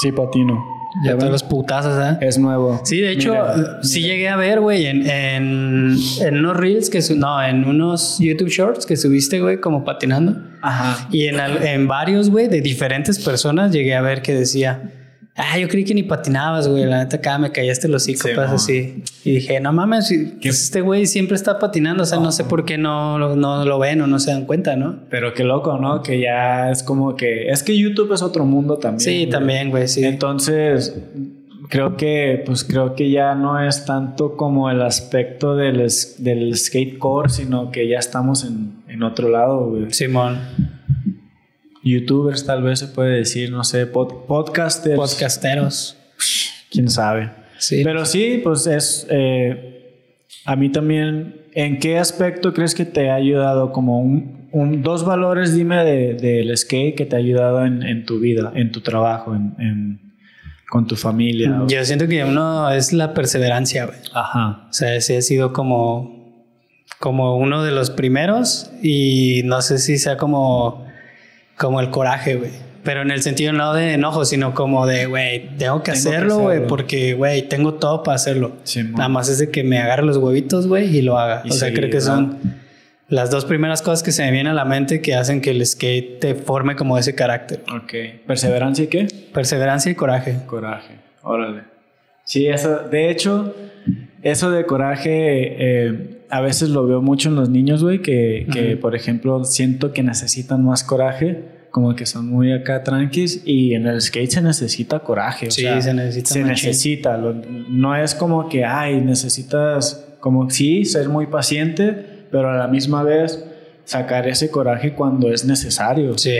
Sí, patino. Ya todos los putazos, ¿eh? Es nuevo. Sí, de hecho, sí llegué a ver, güey, en, en, en, unos reels que... no, en unos YouTube Shorts que subiste, güey, como patinando. Ajá. Y en, en varios, güey, de diferentes personas llegué a ver que decía... Ah, yo creí que ni patinabas, güey. La neta acá me callaste los hocico, sí, así. Y dije, no mames, pues este güey siempre está patinando. O sea, no sé por qué no, no lo ven o no se dan cuenta, ¿no? Pero qué loco, ¿no? Que ya es como que... Es que YouTube es otro mundo también. Sí, güey. también, güey, sí. Entonces, creo que, pues creo que ya no es tanto como el aspecto del, del skatecore, sino que ya estamos en, en otro lado, güey. Simón youtubers tal vez se puede decir, no sé, pod podcasters. Podcasteros. Quién sabe. Sí. Pero sí, pues es, eh, a mí también, ¿en qué aspecto crees que te ha ayudado como un, un dos valores, dime, del de, skate que te ha ayudado en, en, tu vida, en tu trabajo, en, en con tu familia? Yo siento que uno es la perseverancia, güey. Ajá. O sea, ese ha sido como, como uno de los primeros y no sé si sea como como el coraje, güey. Pero en el sentido no de enojo, sino como de, güey, tengo que tengo hacerlo, güey, porque, güey, tengo todo para hacerlo. Sí, Nada más es de que me agarre los huevitos, güey, y lo haga. Y o sea, creo que son las dos primeras cosas que se me vienen a la mente que hacen que el skate te forme como ese carácter. Ok. ¿Perseverancia y qué? Perseverancia y coraje. Coraje. Órale. Sí, eso, de hecho, eso de coraje, eh, a veces lo veo mucho en los niños, güey, que, que por ejemplo, siento que necesitan más coraje, como que son muy acá tranquis, y en el skate se necesita coraje. O sí, sea, se necesita. Se machín. necesita. Lo, no es como que, ay, necesitas, como sí, ser muy paciente, pero a la misma vez sacar ese coraje cuando es necesario. Sí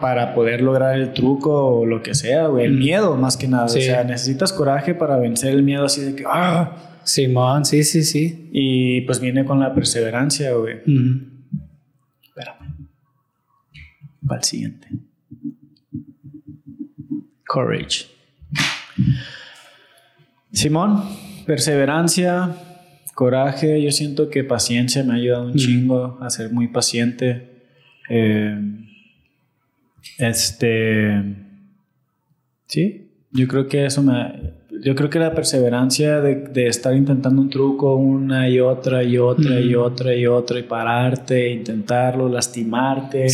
para poder lograr el truco o lo que sea, güey. El miedo, más que nada. Sí. O sea, necesitas coraje para vencer el miedo así de que, ¡ah! Simón, sí, sí, sí. Y pues viene con la perseverancia, güey. Uh -huh. Espérame. Para el siguiente. Courage. Simón, perseverancia, coraje. Yo siento que paciencia me ha ayudado un chingo a ser muy paciente. Eh, este. Sí, yo creo que eso me. Yo creo que la perseverancia de, de estar intentando un truco una y otra y otra y otra y otra y pararte, intentarlo, lastimarte.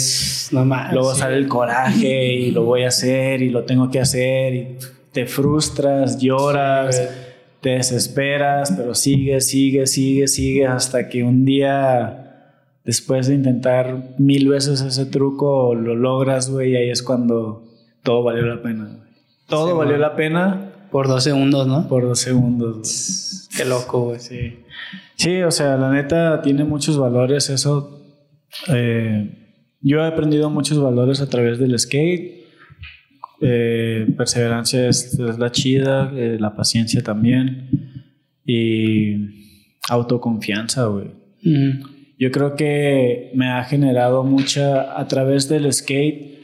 No más. Luego sale el coraje y lo voy a hacer y lo tengo que hacer y te frustras, lloras, Sí, te desesperas, pero sigues, sigues, sigues, sigues hasta que un día, después de intentar mil veces ese truco, lo logras, güey, y ahí es cuando todo valió la pena. Todo Sí, valió man. la pena Por dos segundos, ¿no? por dos segundos. güey. Qué loco, güey. Sí. Sí, o sea, la neta tiene muchos valores eso. Eh, yo he aprendido muchos valores a través del skate. Eh, perseverancia es, es la chida, eh, la paciencia también. Y autoconfianza, güey. Uh -huh. Yo creo que me ha generado mucha, a través del skate,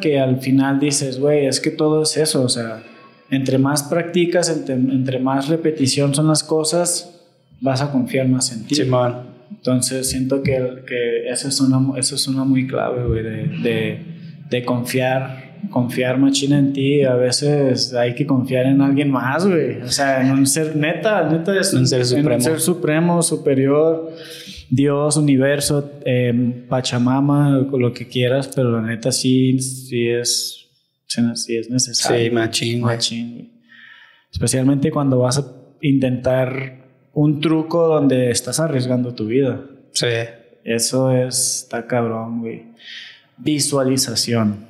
que al final dices, güey, es que todo es eso, o sea, entre más practicas, entre, entre, más repetición son las cosas, vas a confiar más en ti. Simón. Entonces siento que, que eso, es una, eso es una muy clave, güey, de, de, de, confiar, confiar machina en ti. A veces hay que confiar en alguien más, güey. O sea, en un ser neta, neta es un ser supremo, un ser supremo superior. Dios, universo, eh, Pachamama, lo que quieras, pero la neta sí, sí es, sí es necesario. Sí, machín, machín. Especialmente cuando vas a intentar un truco donde estás arriesgando tu vida. Sí. Eso es, está cabrón, güey. Visualización.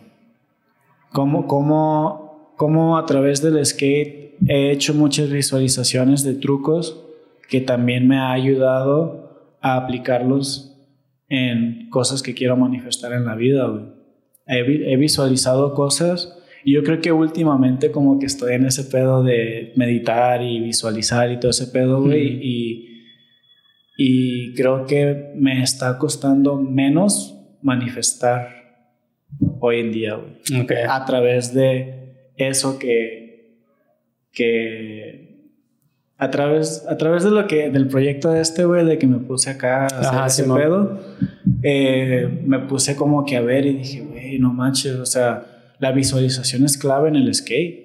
¿Cómo, cómo, cómo a través del skate he hecho muchas visualizaciones de trucos que también me ha ayudado a aplicarlos en cosas que quiero manifestar en la vida, güey. He, he visualizado cosas y yo creo que últimamente como que estoy en ese pedo de meditar y visualizar y todo ese pedo, güey. Y, y creo que me está costando menos manifestar hoy en día, güey. A través de eso que, que a través, a través de lo que, del proyecto de este, güey, de que me puse acá a hacer ese pedo, eh, me puse como que a ver y dije, güey, no manches, o sea, la visualización es clave en el skate.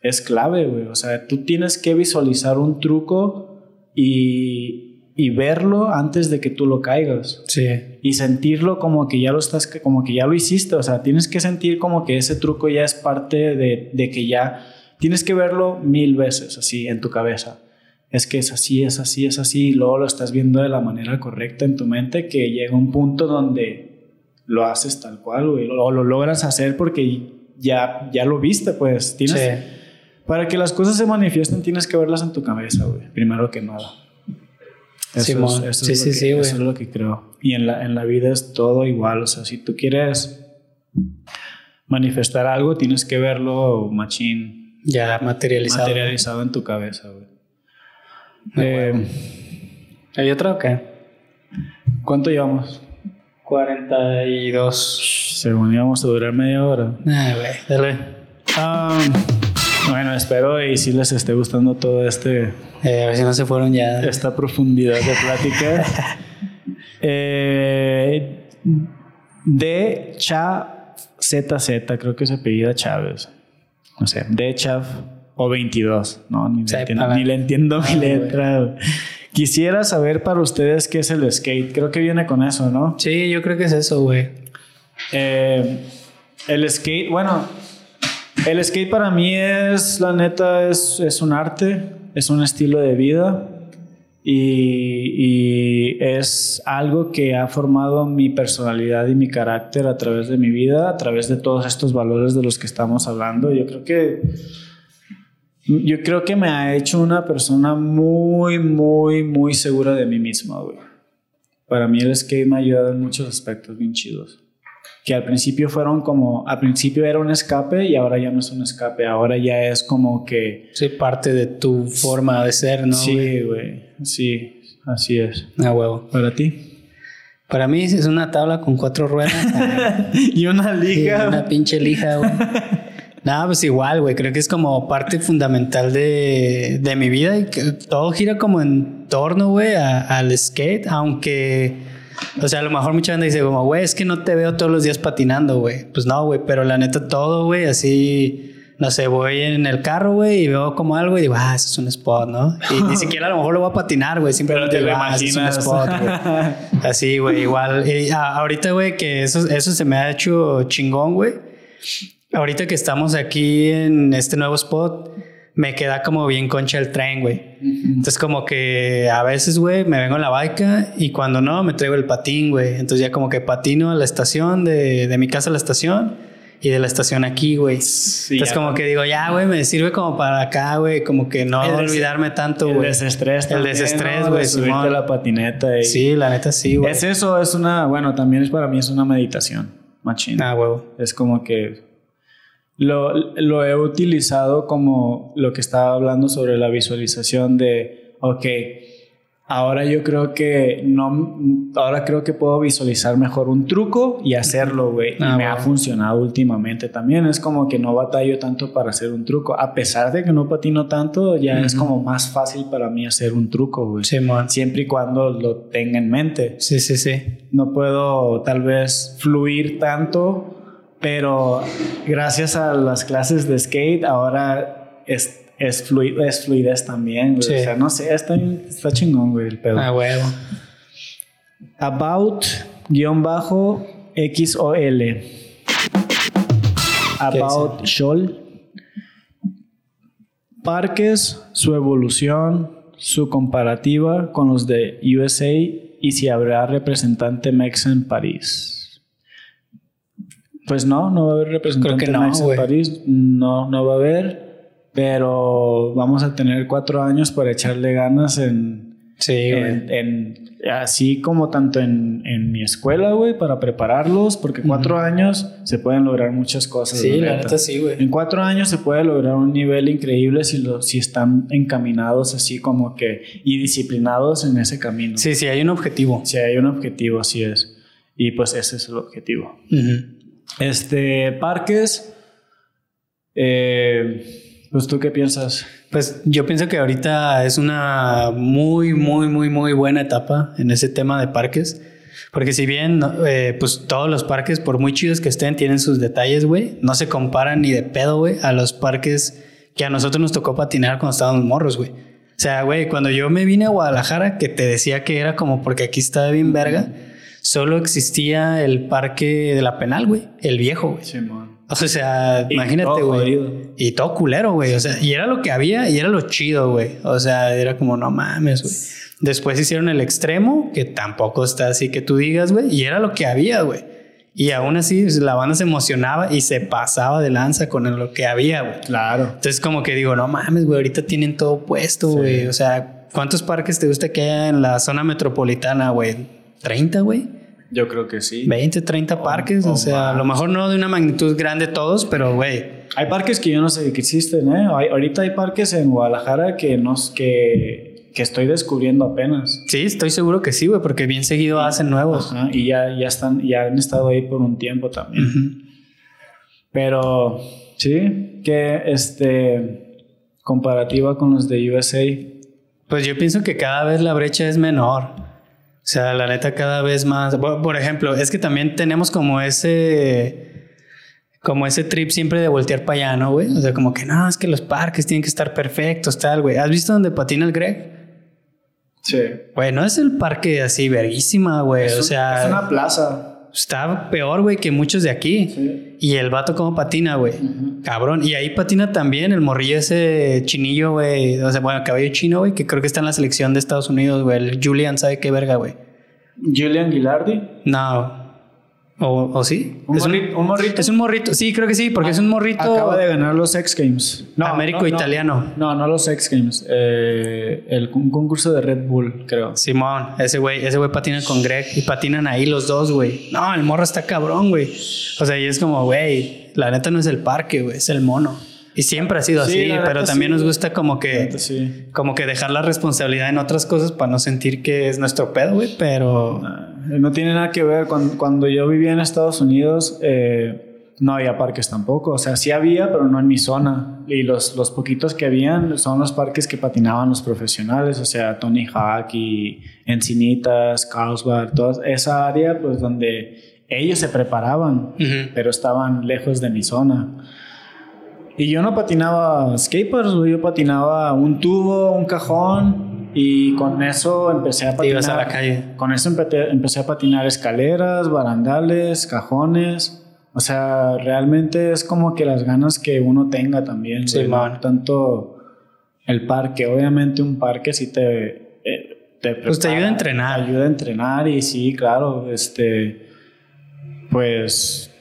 Es clave, güey. O sea, tú tienes que visualizar un truco y, y verlo antes de que tú lo caigas. Sí. Y sentirlo como que ya lo estás, como que ya lo hiciste. O sea, tienes que sentir como que ese truco ya es parte de, de que ya tienes que verlo mil veces así en tu cabeza. Es que es así, es así, es así, y luego lo estás viendo de la manera correcta en tu mente que llega un punto donde lo haces tal cual, güey. O lo logras hacer porque ya, ya lo viste, pues. Tienes, Para que las cosas se manifiesten, tienes que verlas en tu cabeza, güey. Primero que nada. Eso, es, sí, sí, sí, eso es lo que creo. Y en la, en la vida es todo igual. O sea, si tú quieres manifestar algo, tienes que verlo machín. Ya materializado. Materializado en tu cabeza, güey. Eh, ¿Hay otra o qué? ¿Cuánto llevamos? 42. Según íbamos a durar media hora. Ah, güey, dale. Um, bueno, espero y si les esté gustando todo este. Eh, a ver si no se fueron ya. Esta profundidad de plática. <laughs> eh, de Cha ZZ, creo que se apellida Chávez. No sé, de Chav o 22. No, ni, le, entiendo, ni le entiendo mi letra. Quisiera saber para ustedes qué es el skate. Creo que viene con eso, ¿no? Sí, yo creo que es eso, güey. Eh, el skate, bueno, el skate para mí es, la neta, es, es un arte, es un estilo de vida y, es algo que ha formado mi personalidad y mi carácter a través de mi vida, a través de todos estos valores de los que estamos hablando. Yo creo que yo creo que me ha hecho una persona muy, muy, muy segura de mí misma, güey. Para mí el skate me ha ayudado en muchos aspectos bien chidos. Que al principio fueron como, al principio era un escape y ahora ya no es un escape, ahora ya es como que... Sí, parte de tu forma de ser, ¿no? Sí, güey, sí, así es. Ah, huevo. ¿Para ti? Para mí es una tabla con cuatro ruedas. <laughs> y una lija. Una pinche lija, güey. Nada, pues igual, güey. Creo que es como parte fundamental de, de mi vida y que todo gira como en torno, güey, al skate, aunque, o sea, a lo mejor mucha gente dice como, güey, es que no te veo todos los días patinando, güey. Pues no, güey, pero la neta todo, güey, así, no sé, voy en el carro, güey, y veo como algo y digo, ah, eso es un spot, ¿no? Y ni <laughs> siquiera a lo mejor lo voy a patinar, güey, simplemente digo, ah, es un spot, güey. <laughs> Así, güey, igual. Y ahorita, güey, que eso, eso se me ha hecho chingón, güey ahorita que estamos aquí en este nuevo spot, me queda como bien concha el tren, güey. Entonces como que a veces, güey, me vengo en la bike y cuando no, me traigo el patín, güey. Entonces ya como que patino a la estación, de, de mi casa a la estación y de la estación aquí, güey. Entonces como que digo, ya, güey, me sirve como para acá, güey, como que no olvidarme tanto, güey. El desestrés El desestrés, güey. subirte la patineta. Y... Sí, la neta sí, güey. Es eso, es una, bueno, también es para mí es una meditación, machina. Ah, huevo. Es como que lo, lo, he utilizado como lo que estaba hablando sobre la visualización de, ok, ahora yo creo que no, ahora creo que puedo visualizar mejor un truco y hacerlo, güey. y ah, me ha funcionado últimamente también. Es como que no batallo tanto para hacer un truco. A pesar de que no patino tanto, ya es como más fácil para mí hacer un truco, güey. Sí, Siempre y cuando lo tenga en mente. Sí, sí, sí. No puedo tal vez fluir tanto pero gracias a las clases de skate ahora es, es, es fluidez también, O sea, no sé, está, está chingón, güey, el pedo. Ah, huevo. About, guion bajo, X o L. About Shoal. Parques, su evolución, su comparativa con los de USA y si habrá representante Mex en París. Pues no, no va a haber representante Mex en París. No, no va a haber. Pero vamos a tener cuatro años para echarle ganas en. Sí, en, así como tanto en, en mi escuela, güey, para prepararlos, porque cuatro años se pueden lograr muchas cosas. Sí, la neta sí, güey. En cuatro años se puede lograr un nivel increíble si, lo, si están encaminados así como que y disciplinados en ese camino. Sí, sí, hay un objetivo. Sí, hay un objetivo, así es. Y pues ese es el objetivo. Este, parques. Eh, pues tú qué piensas? Pues yo pienso que ahorita es una muy, muy, muy, muy buena etapa en ese tema de parques. Porque si bien, eh, pues todos los parques, por muy chidos que estén, tienen sus detalles, güey, no se comparan ni de pedo, güey, a los parques que a nosotros nos tocó patinar cuando estábamos morros, güey. O sea, güey, cuando yo me vine a Guadalajara, que te decía que era como porque aquí está bien verga, solo existía el parque de la penal, güey, el viejo, güey. Sí, o sea, imagínate, güey. Y todo culero, güey. O sea, y era lo que había y era lo chido, güey. O sea, era como, no mames, güey. Después hicieron el extremo, que tampoco está así que tú digas, güey. Y era lo que había, güey. Y aún así pues, la banda se emocionaba y se pasaba de lanza con lo que había, güey. Claro. Entonces como que digo, no mames, güey, ahorita tienen todo puesto, güey. O sea, ¿cuántos parques te gusta que haya en la zona metropolitana, güey? ¿30, güey? Yo creo que sí. 20, 30 parques, o, sea, a lo mejor no de una magnitud grande todos, pero güey. Hay parques que yo no sé que existen, ¿eh? ahorita hay parques en Guadalajara que, nos, que, que estoy descubriendo apenas. Sí, estoy seguro que sí, güey, porque bien seguido hacen nuevos. y ya, ya, están, ya han estado ahí por un tiempo también. Pero sí, que este comparativa con los de USA. Pues yo pienso que cada vez la brecha es menor. O sea, la neta cada vez más. Por ejemplo, es que también tenemos como ese. Como ese trip siempre de voltear para allá, ¿no, güey? O sea, como que no, es que los parques tienen que estar perfectos, tal, güey. ¿Has visto dónde patina el Greg? Sí. Bueno, es el parque así, verguísima, güey. o sea. Es una plaza está peor, güey, que muchos de aquí. Y el vato como patina, güey. Cabrón. Y ahí patina también el morrillo ese chinillo, güey. O sea, bueno, cabello chino, güey, que creo que está en la selección de Estados Unidos, güey. El Julian, ¿sabe qué verga, güey? Julian Gilardi. No. ¿O, o sí? ¿Un, morrito? Es un morrito. Sí, creo que sí, porque es un morrito. Acaba de ganar los X Games. No, Américo Italiano. No, no los X Games. Eh, el, un concurso de Red Bull, creo. Simón, ese güey, ese güey patina con Greg y patinan ahí los dos, güey. No, el morro está cabrón, güey. O sea, y es como, güey, la neta no es el parque, güey, es el mono. Y siempre ha sido así, pero también nos gusta como que, como que dejar la responsabilidad en otras cosas para no sentir que es nuestro pedo, güey, pero... No, tiene nada que ver. Cuando, cuando, yo vivía en Estados Unidos, eh, no había parques tampoco. O sea, sí había, pero no en mi zona. Y los, los poquitos que habían son los parques que patinaban los profesionales, o sea, Tony Hawk y Encinitas, Carlsbad, toda esa área, pues donde ellos se preparaban, pero estaban lejos de mi zona. Y yo no patinaba skateboards, yo patinaba un tubo, un cajón y con eso empecé a patinar. Ibas a la calle. Con eso empecé, a patinar escaleras, barandales, cajones. O sea, realmente es como que las ganas que uno tenga también. Sí, Tanto el parque, obviamente un parque sí te... Eh, te, pues te ayuda a entrenar. Te ayuda a entrenar y sí, claro, este... Pues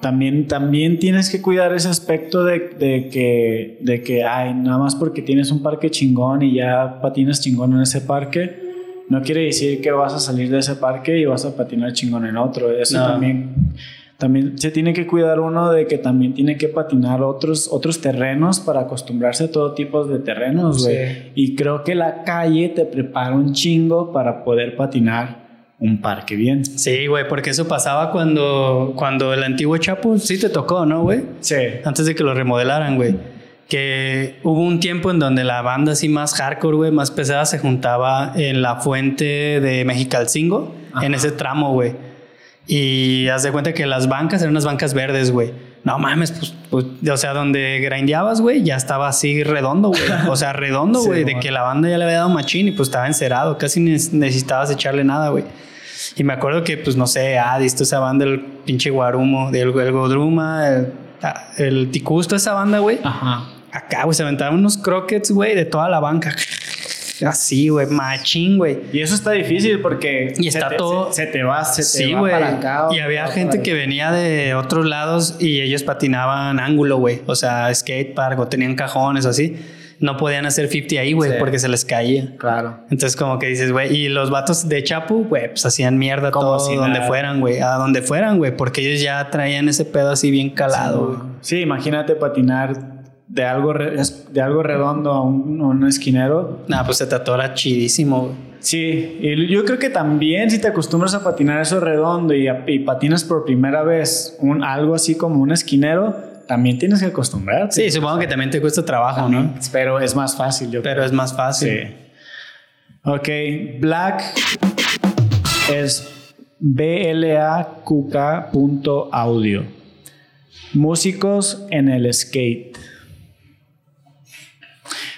también, también tienes que cuidar ese aspecto de, de, que, de que, ay, nada más porque tienes un parque chingón y ya patinas chingón en ese parque, no quiere decir que vas a salir de ese parque y vas a patinar chingón en otro. Eso también, también se tiene que cuidar uno de que también tiene que patinar otros, otros terrenos para acostumbrarse a todo tipo de terrenos, güey. Y creo que la calle te prepara un chingo para poder patinar un parque bien. Sí, güey, porque eso pasaba cuando, cuando el antiguo Chapo sí te tocó, ¿no, güey? Sí. Antes de que lo remodelaran, güey. Que hubo un tiempo en donde la banda así más hardcore, güey, más pesada, se juntaba en la fuente de Mexicalcingo, en ese tramo, güey. Y haz de cuenta que las bancas eran unas bancas verdes, güey. No mames, pues, pues o sea, donde grindeabas, güey, ya estaba así redondo, güey. O sea, redondo, <laughs> güey, de que la banda ya le había dado machín y pues estaba encerado, casi necesitabas echarle nada, güey. Y me acuerdo que, pues, no sé, ah, visto esa banda, el pinche Guarumo, del el Godruma, el, ah, el Ticusto, esa banda, güey. Ajá. acá, güey, se aventaban unos croquets, güey, de toda la banca. <laughs> Así, güey, machín, güey. Y eso está difícil porque y está se todo. Te, se, te va, se te sí, va para acá. Y había gente que venía de otros lados y ellos patinaban ángulo, güey. O sea, skate park o tenían cajones así. No podían hacer 50 ahí, güey, Sí. porque se les caía. Claro. Entonces, como que dices, güey, y los vatos de Chapu, güey, pues hacían mierda Como todo si donde nada. fueran, güey, a donde fueran, güey, porque ellos ya traían ese pedo así bien calado, güey. Sí, imagínate patinar de algo, re- de algo redondo a un, a un esquinero. Nah, pues se te atora chidísimo, güey. Sí, y yo creo que también si te acostumbras a patinar eso redondo y, a- y patinas por primera vez un, algo así como un esquinero, también tienes que acostumbrarte. Sí, supongo que también te cuesta trabajo, ¿no? Pero es más fácil, yo Pero es más fácil. Sí. Ok, Black es blaqk.audio. Músicos en el skate.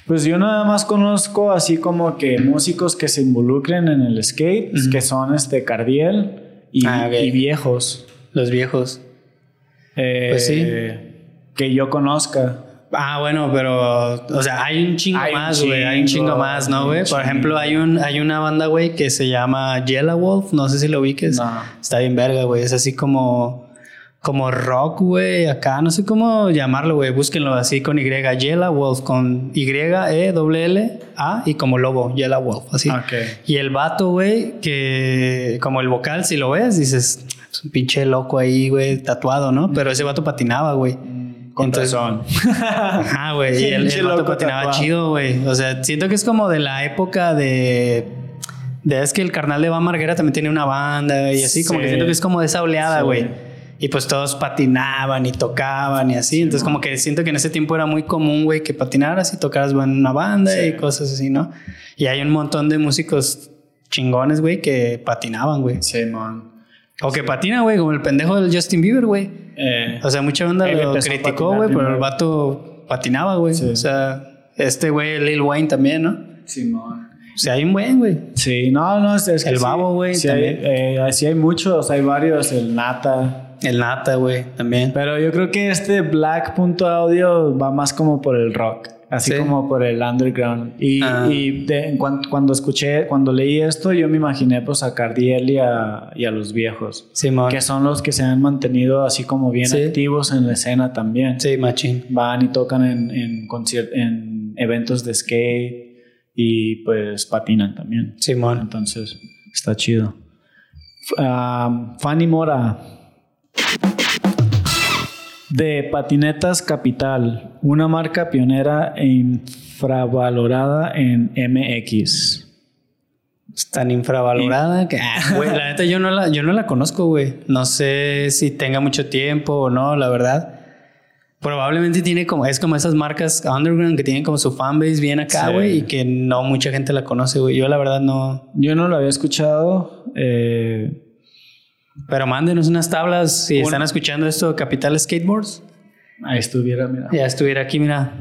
Pues yo nada más conozco así como que músicos que se involucren en el skate, que son este Cardiel y, Ah, y viejos. Los viejos. Eh, Pues sí. Que yo conozca. Ah, bueno, pero, o sea, hay un chingo Hay más, güey. Hay un chingo, más, ¿no, güey? Por ejemplo, hay un, hay una banda, güey, que se llama Yellow Wolf. No sé si lo ubiques. No. Está bien verga, güey. Es así como, como rock, güey. Acá, no sé cómo llamarlo, güey. Búsquenlo así con Y. Yellow Wolf con Y, E, W, L, A y como lobo. Yellow Wolf, así. Ok. Y el vato, güey, que como el vocal, si lo ves, dices, es un pinche loco ahí, güey, tatuado, ¿no? Pero ese vato patinaba, güey. Con razón. <laughs> Ajá, güey. Y el, el vato patinaba tatuado. chido, güey. O sea, siento que es como de la época de. De es que el carnal de Van Marguera también tiene una banda y así, como Sí. que siento que es como de esa oleada, Sí. güey. Y pues todos patinaban y tocaban y así. Entonces, como que siento que en ese tiempo era muy común, güey, que patinaras y tocaras en una banda Sí. y cosas así, ¿no? Y hay un montón de músicos chingones, güey, que patinaban, güey. Simón. O que patina, güey, como el pendejo del Justin Bieber, güey. Eh, O sea, mucha banda lo criticó, güey, pero el vato patinaba, güey. Sí. O sea, este güey, Lil Wayne también, ¿no? Simón. O sea, hay un buen, güey. Sí, no, no, es, es que El sí. babo, güey, Sí hay, eh, sí hay muchos, hay varios, el Nata. El Nata, güey, también. Pero yo creo que este Black.audio va más como por el rock, así Sí. como por el underground. Y, Ah. y de- en cuan- cuando escuché, cuando leí esto, yo me imaginé pues a Cardiel y a, y a los viejos, Simón. que son los que se han mantenido así como bien Sí. activos en la escena también. Sí, machín. Van y tocan en, en, en eventos de skate y pues patinan también. Simón. Entonces, está chido. Ah, Fanny Mora. De Patinetas Capital, una marca pionera e infravalorada en MX. Es tan infravalorada que, <laughs> güey, la neta yo no la, yo no la conozco, güey. No sé si tenga mucho tiempo o no, la verdad. Probablemente tiene como, es como esas marcas underground que tienen como su fanbase bien acá, Sí. güey, y que no mucha gente la conoce, güey. Yo la verdad no. Yo no lo había escuchado. eh, Pero mándenos unas tablas si están escuchando esto, Capital Skateboards. ahí estuviera, mira. Ya estuviera aquí, mira.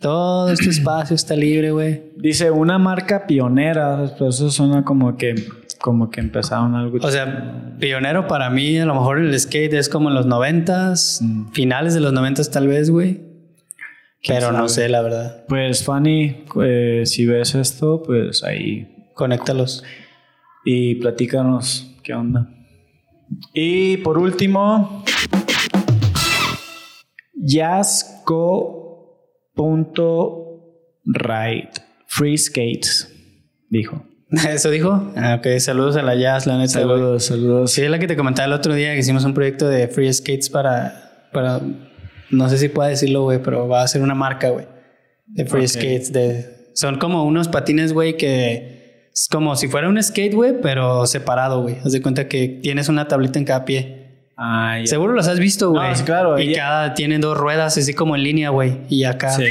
Todo este <clears throat> espacio está libre, güey. Dice una marca pionera. Pues eso suena como que, como que empezaron algo. O sea, pionero para mí, a lo mejor el skate es como en los noventas, Mm. finales de los noventas tal vez, güey. ¿Quién Pero no sé, la verdad. Pues Fanny, eh, si ves esto, pues ahí Conéctalos. y platícanos qué onda. Y por último, jazzco.right Free Skates, dijo. <laughs> ¿Eso dijo? Ah, ok, saludos a la Jazz, la neta. Saludos, saludos. Sí, es la que te comentaba el otro día que hicimos un proyecto de free skates para, para no sé si puedo decirlo, güey, pero va a ser una marca, güey, de free skates. De, son como unos patines, güey, que es como si fuera un skate, güey, pero separado, güey. Haz de cuenta que tienes una tablita en cada pie. Ah, ya. Seguro los has visto, güey. No, sí, claro, Y ella- cada tienen dos ruedas, así como en línea, güey. Y acá. Sí.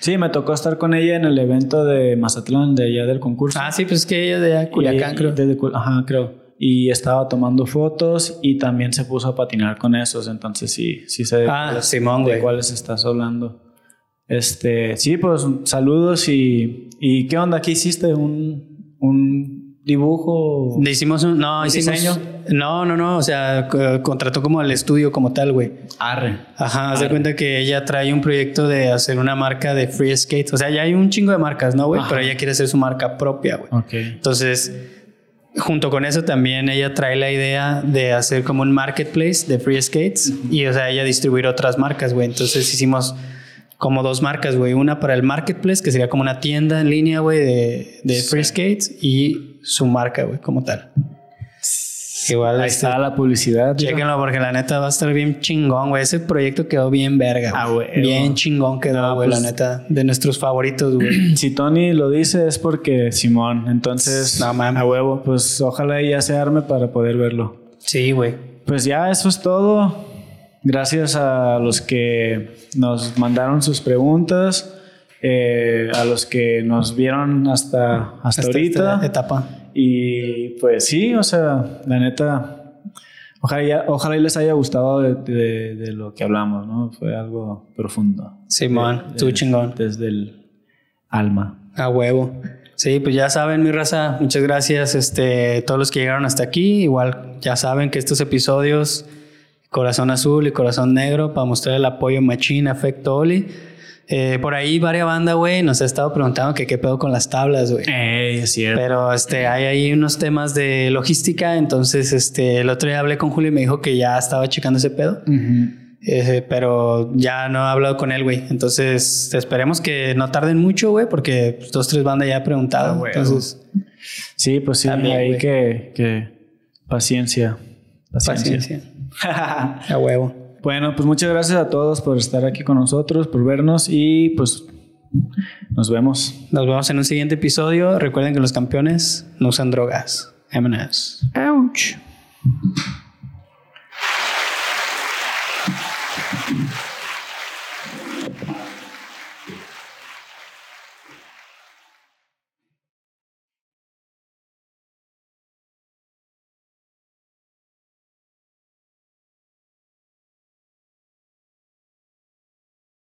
Sí, me tocó estar con ella en el evento de Mazatlán, de allá del concurso. Ah, sí, pues es que ella es de Culiacán, Y- creo. desde ajá, creo. Y estaba tomando fotos y también se puso a patinar con esos. Entonces sí, sí sé Ah, cuáles, Simón, de cuáles estás hablando. Este, sí, pues saludos y, y ¿qué onda? ¿Qué hiciste? Un, un dibujo. Hicimos un. No, hicimos. Diseño? No, no, no. O sea, contrató como el estudio como tal, güey. Arre. Ajá, haz de cuenta que ella trae un proyecto de hacer una marca de free skate. O sea, ya hay un chingo de marcas, ¿no, güey? Pero ella quiere hacer su marca propia, güey. Ok. Entonces, junto con eso también ella trae la idea de hacer como un marketplace de free skates y, o sea, ella distribuir otras marcas, güey. Entonces hicimos como dos marcas, güey. Una para el marketplace, que sería como una tienda en línea, güey, de, de free skates y su marca, güey, como tal. Igual Ahí está la publicidad. Chéquenlo porque la neta va a estar bien chingón, güey. Ese proyecto quedó bien verga. Ah, güey. Bien chingón quedó, güey, la pues, neta. De nuestros favoritos, güey. <clears throat> Si Tony lo dice es porque Simón. Entonces, no, man. a huevo. Pues ojalá ya se arme para poder verlo. Sí, güey. Pues ya, eso es todo. Gracias a los que nos mandaron sus preguntas, eh, a los que nos vieron hasta, hasta, ahorita. etapa. Y pues sí, o sea, la neta, ojalá, ojalá les haya gustado de, lo que hablamos, ¿no? Fue algo profundo. Simón, tú chingón. Desde el alma. A huevo. Sí, pues ya saben, mi raza, muchas gracias. Este, todos los que llegaron hasta aquí, igual ya saben que estos episodios Corazón Azul y Corazón Negro para mostrar el apoyo machín, afecto Oli. Eh, por ahí varias bandas, güey, nos ha estado preguntando que qué pedo con las tablas, güey. Eh, es cierto. Pero este, hay ahí unos temas de logística, entonces este, el otro día hablé con Julio y me dijo que ya estaba checando ese pedo. Eh, pero ya no he hablado con él, güey. Entonces esperemos que no tarden mucho, güey, porque dos, tres bandas ya han preguntado. Ah, entonces, sí, pues sí, ahí que, que paciencia. Paciencia. <laughs> a huevo. Bueno, pues muchas gracias a todos por estar aquí con nosotros, por vernos y pues nos vemos. Nos vemos en un siguiente episodio. Recuerden que los campeones no usan drogas. M&S. Ouch.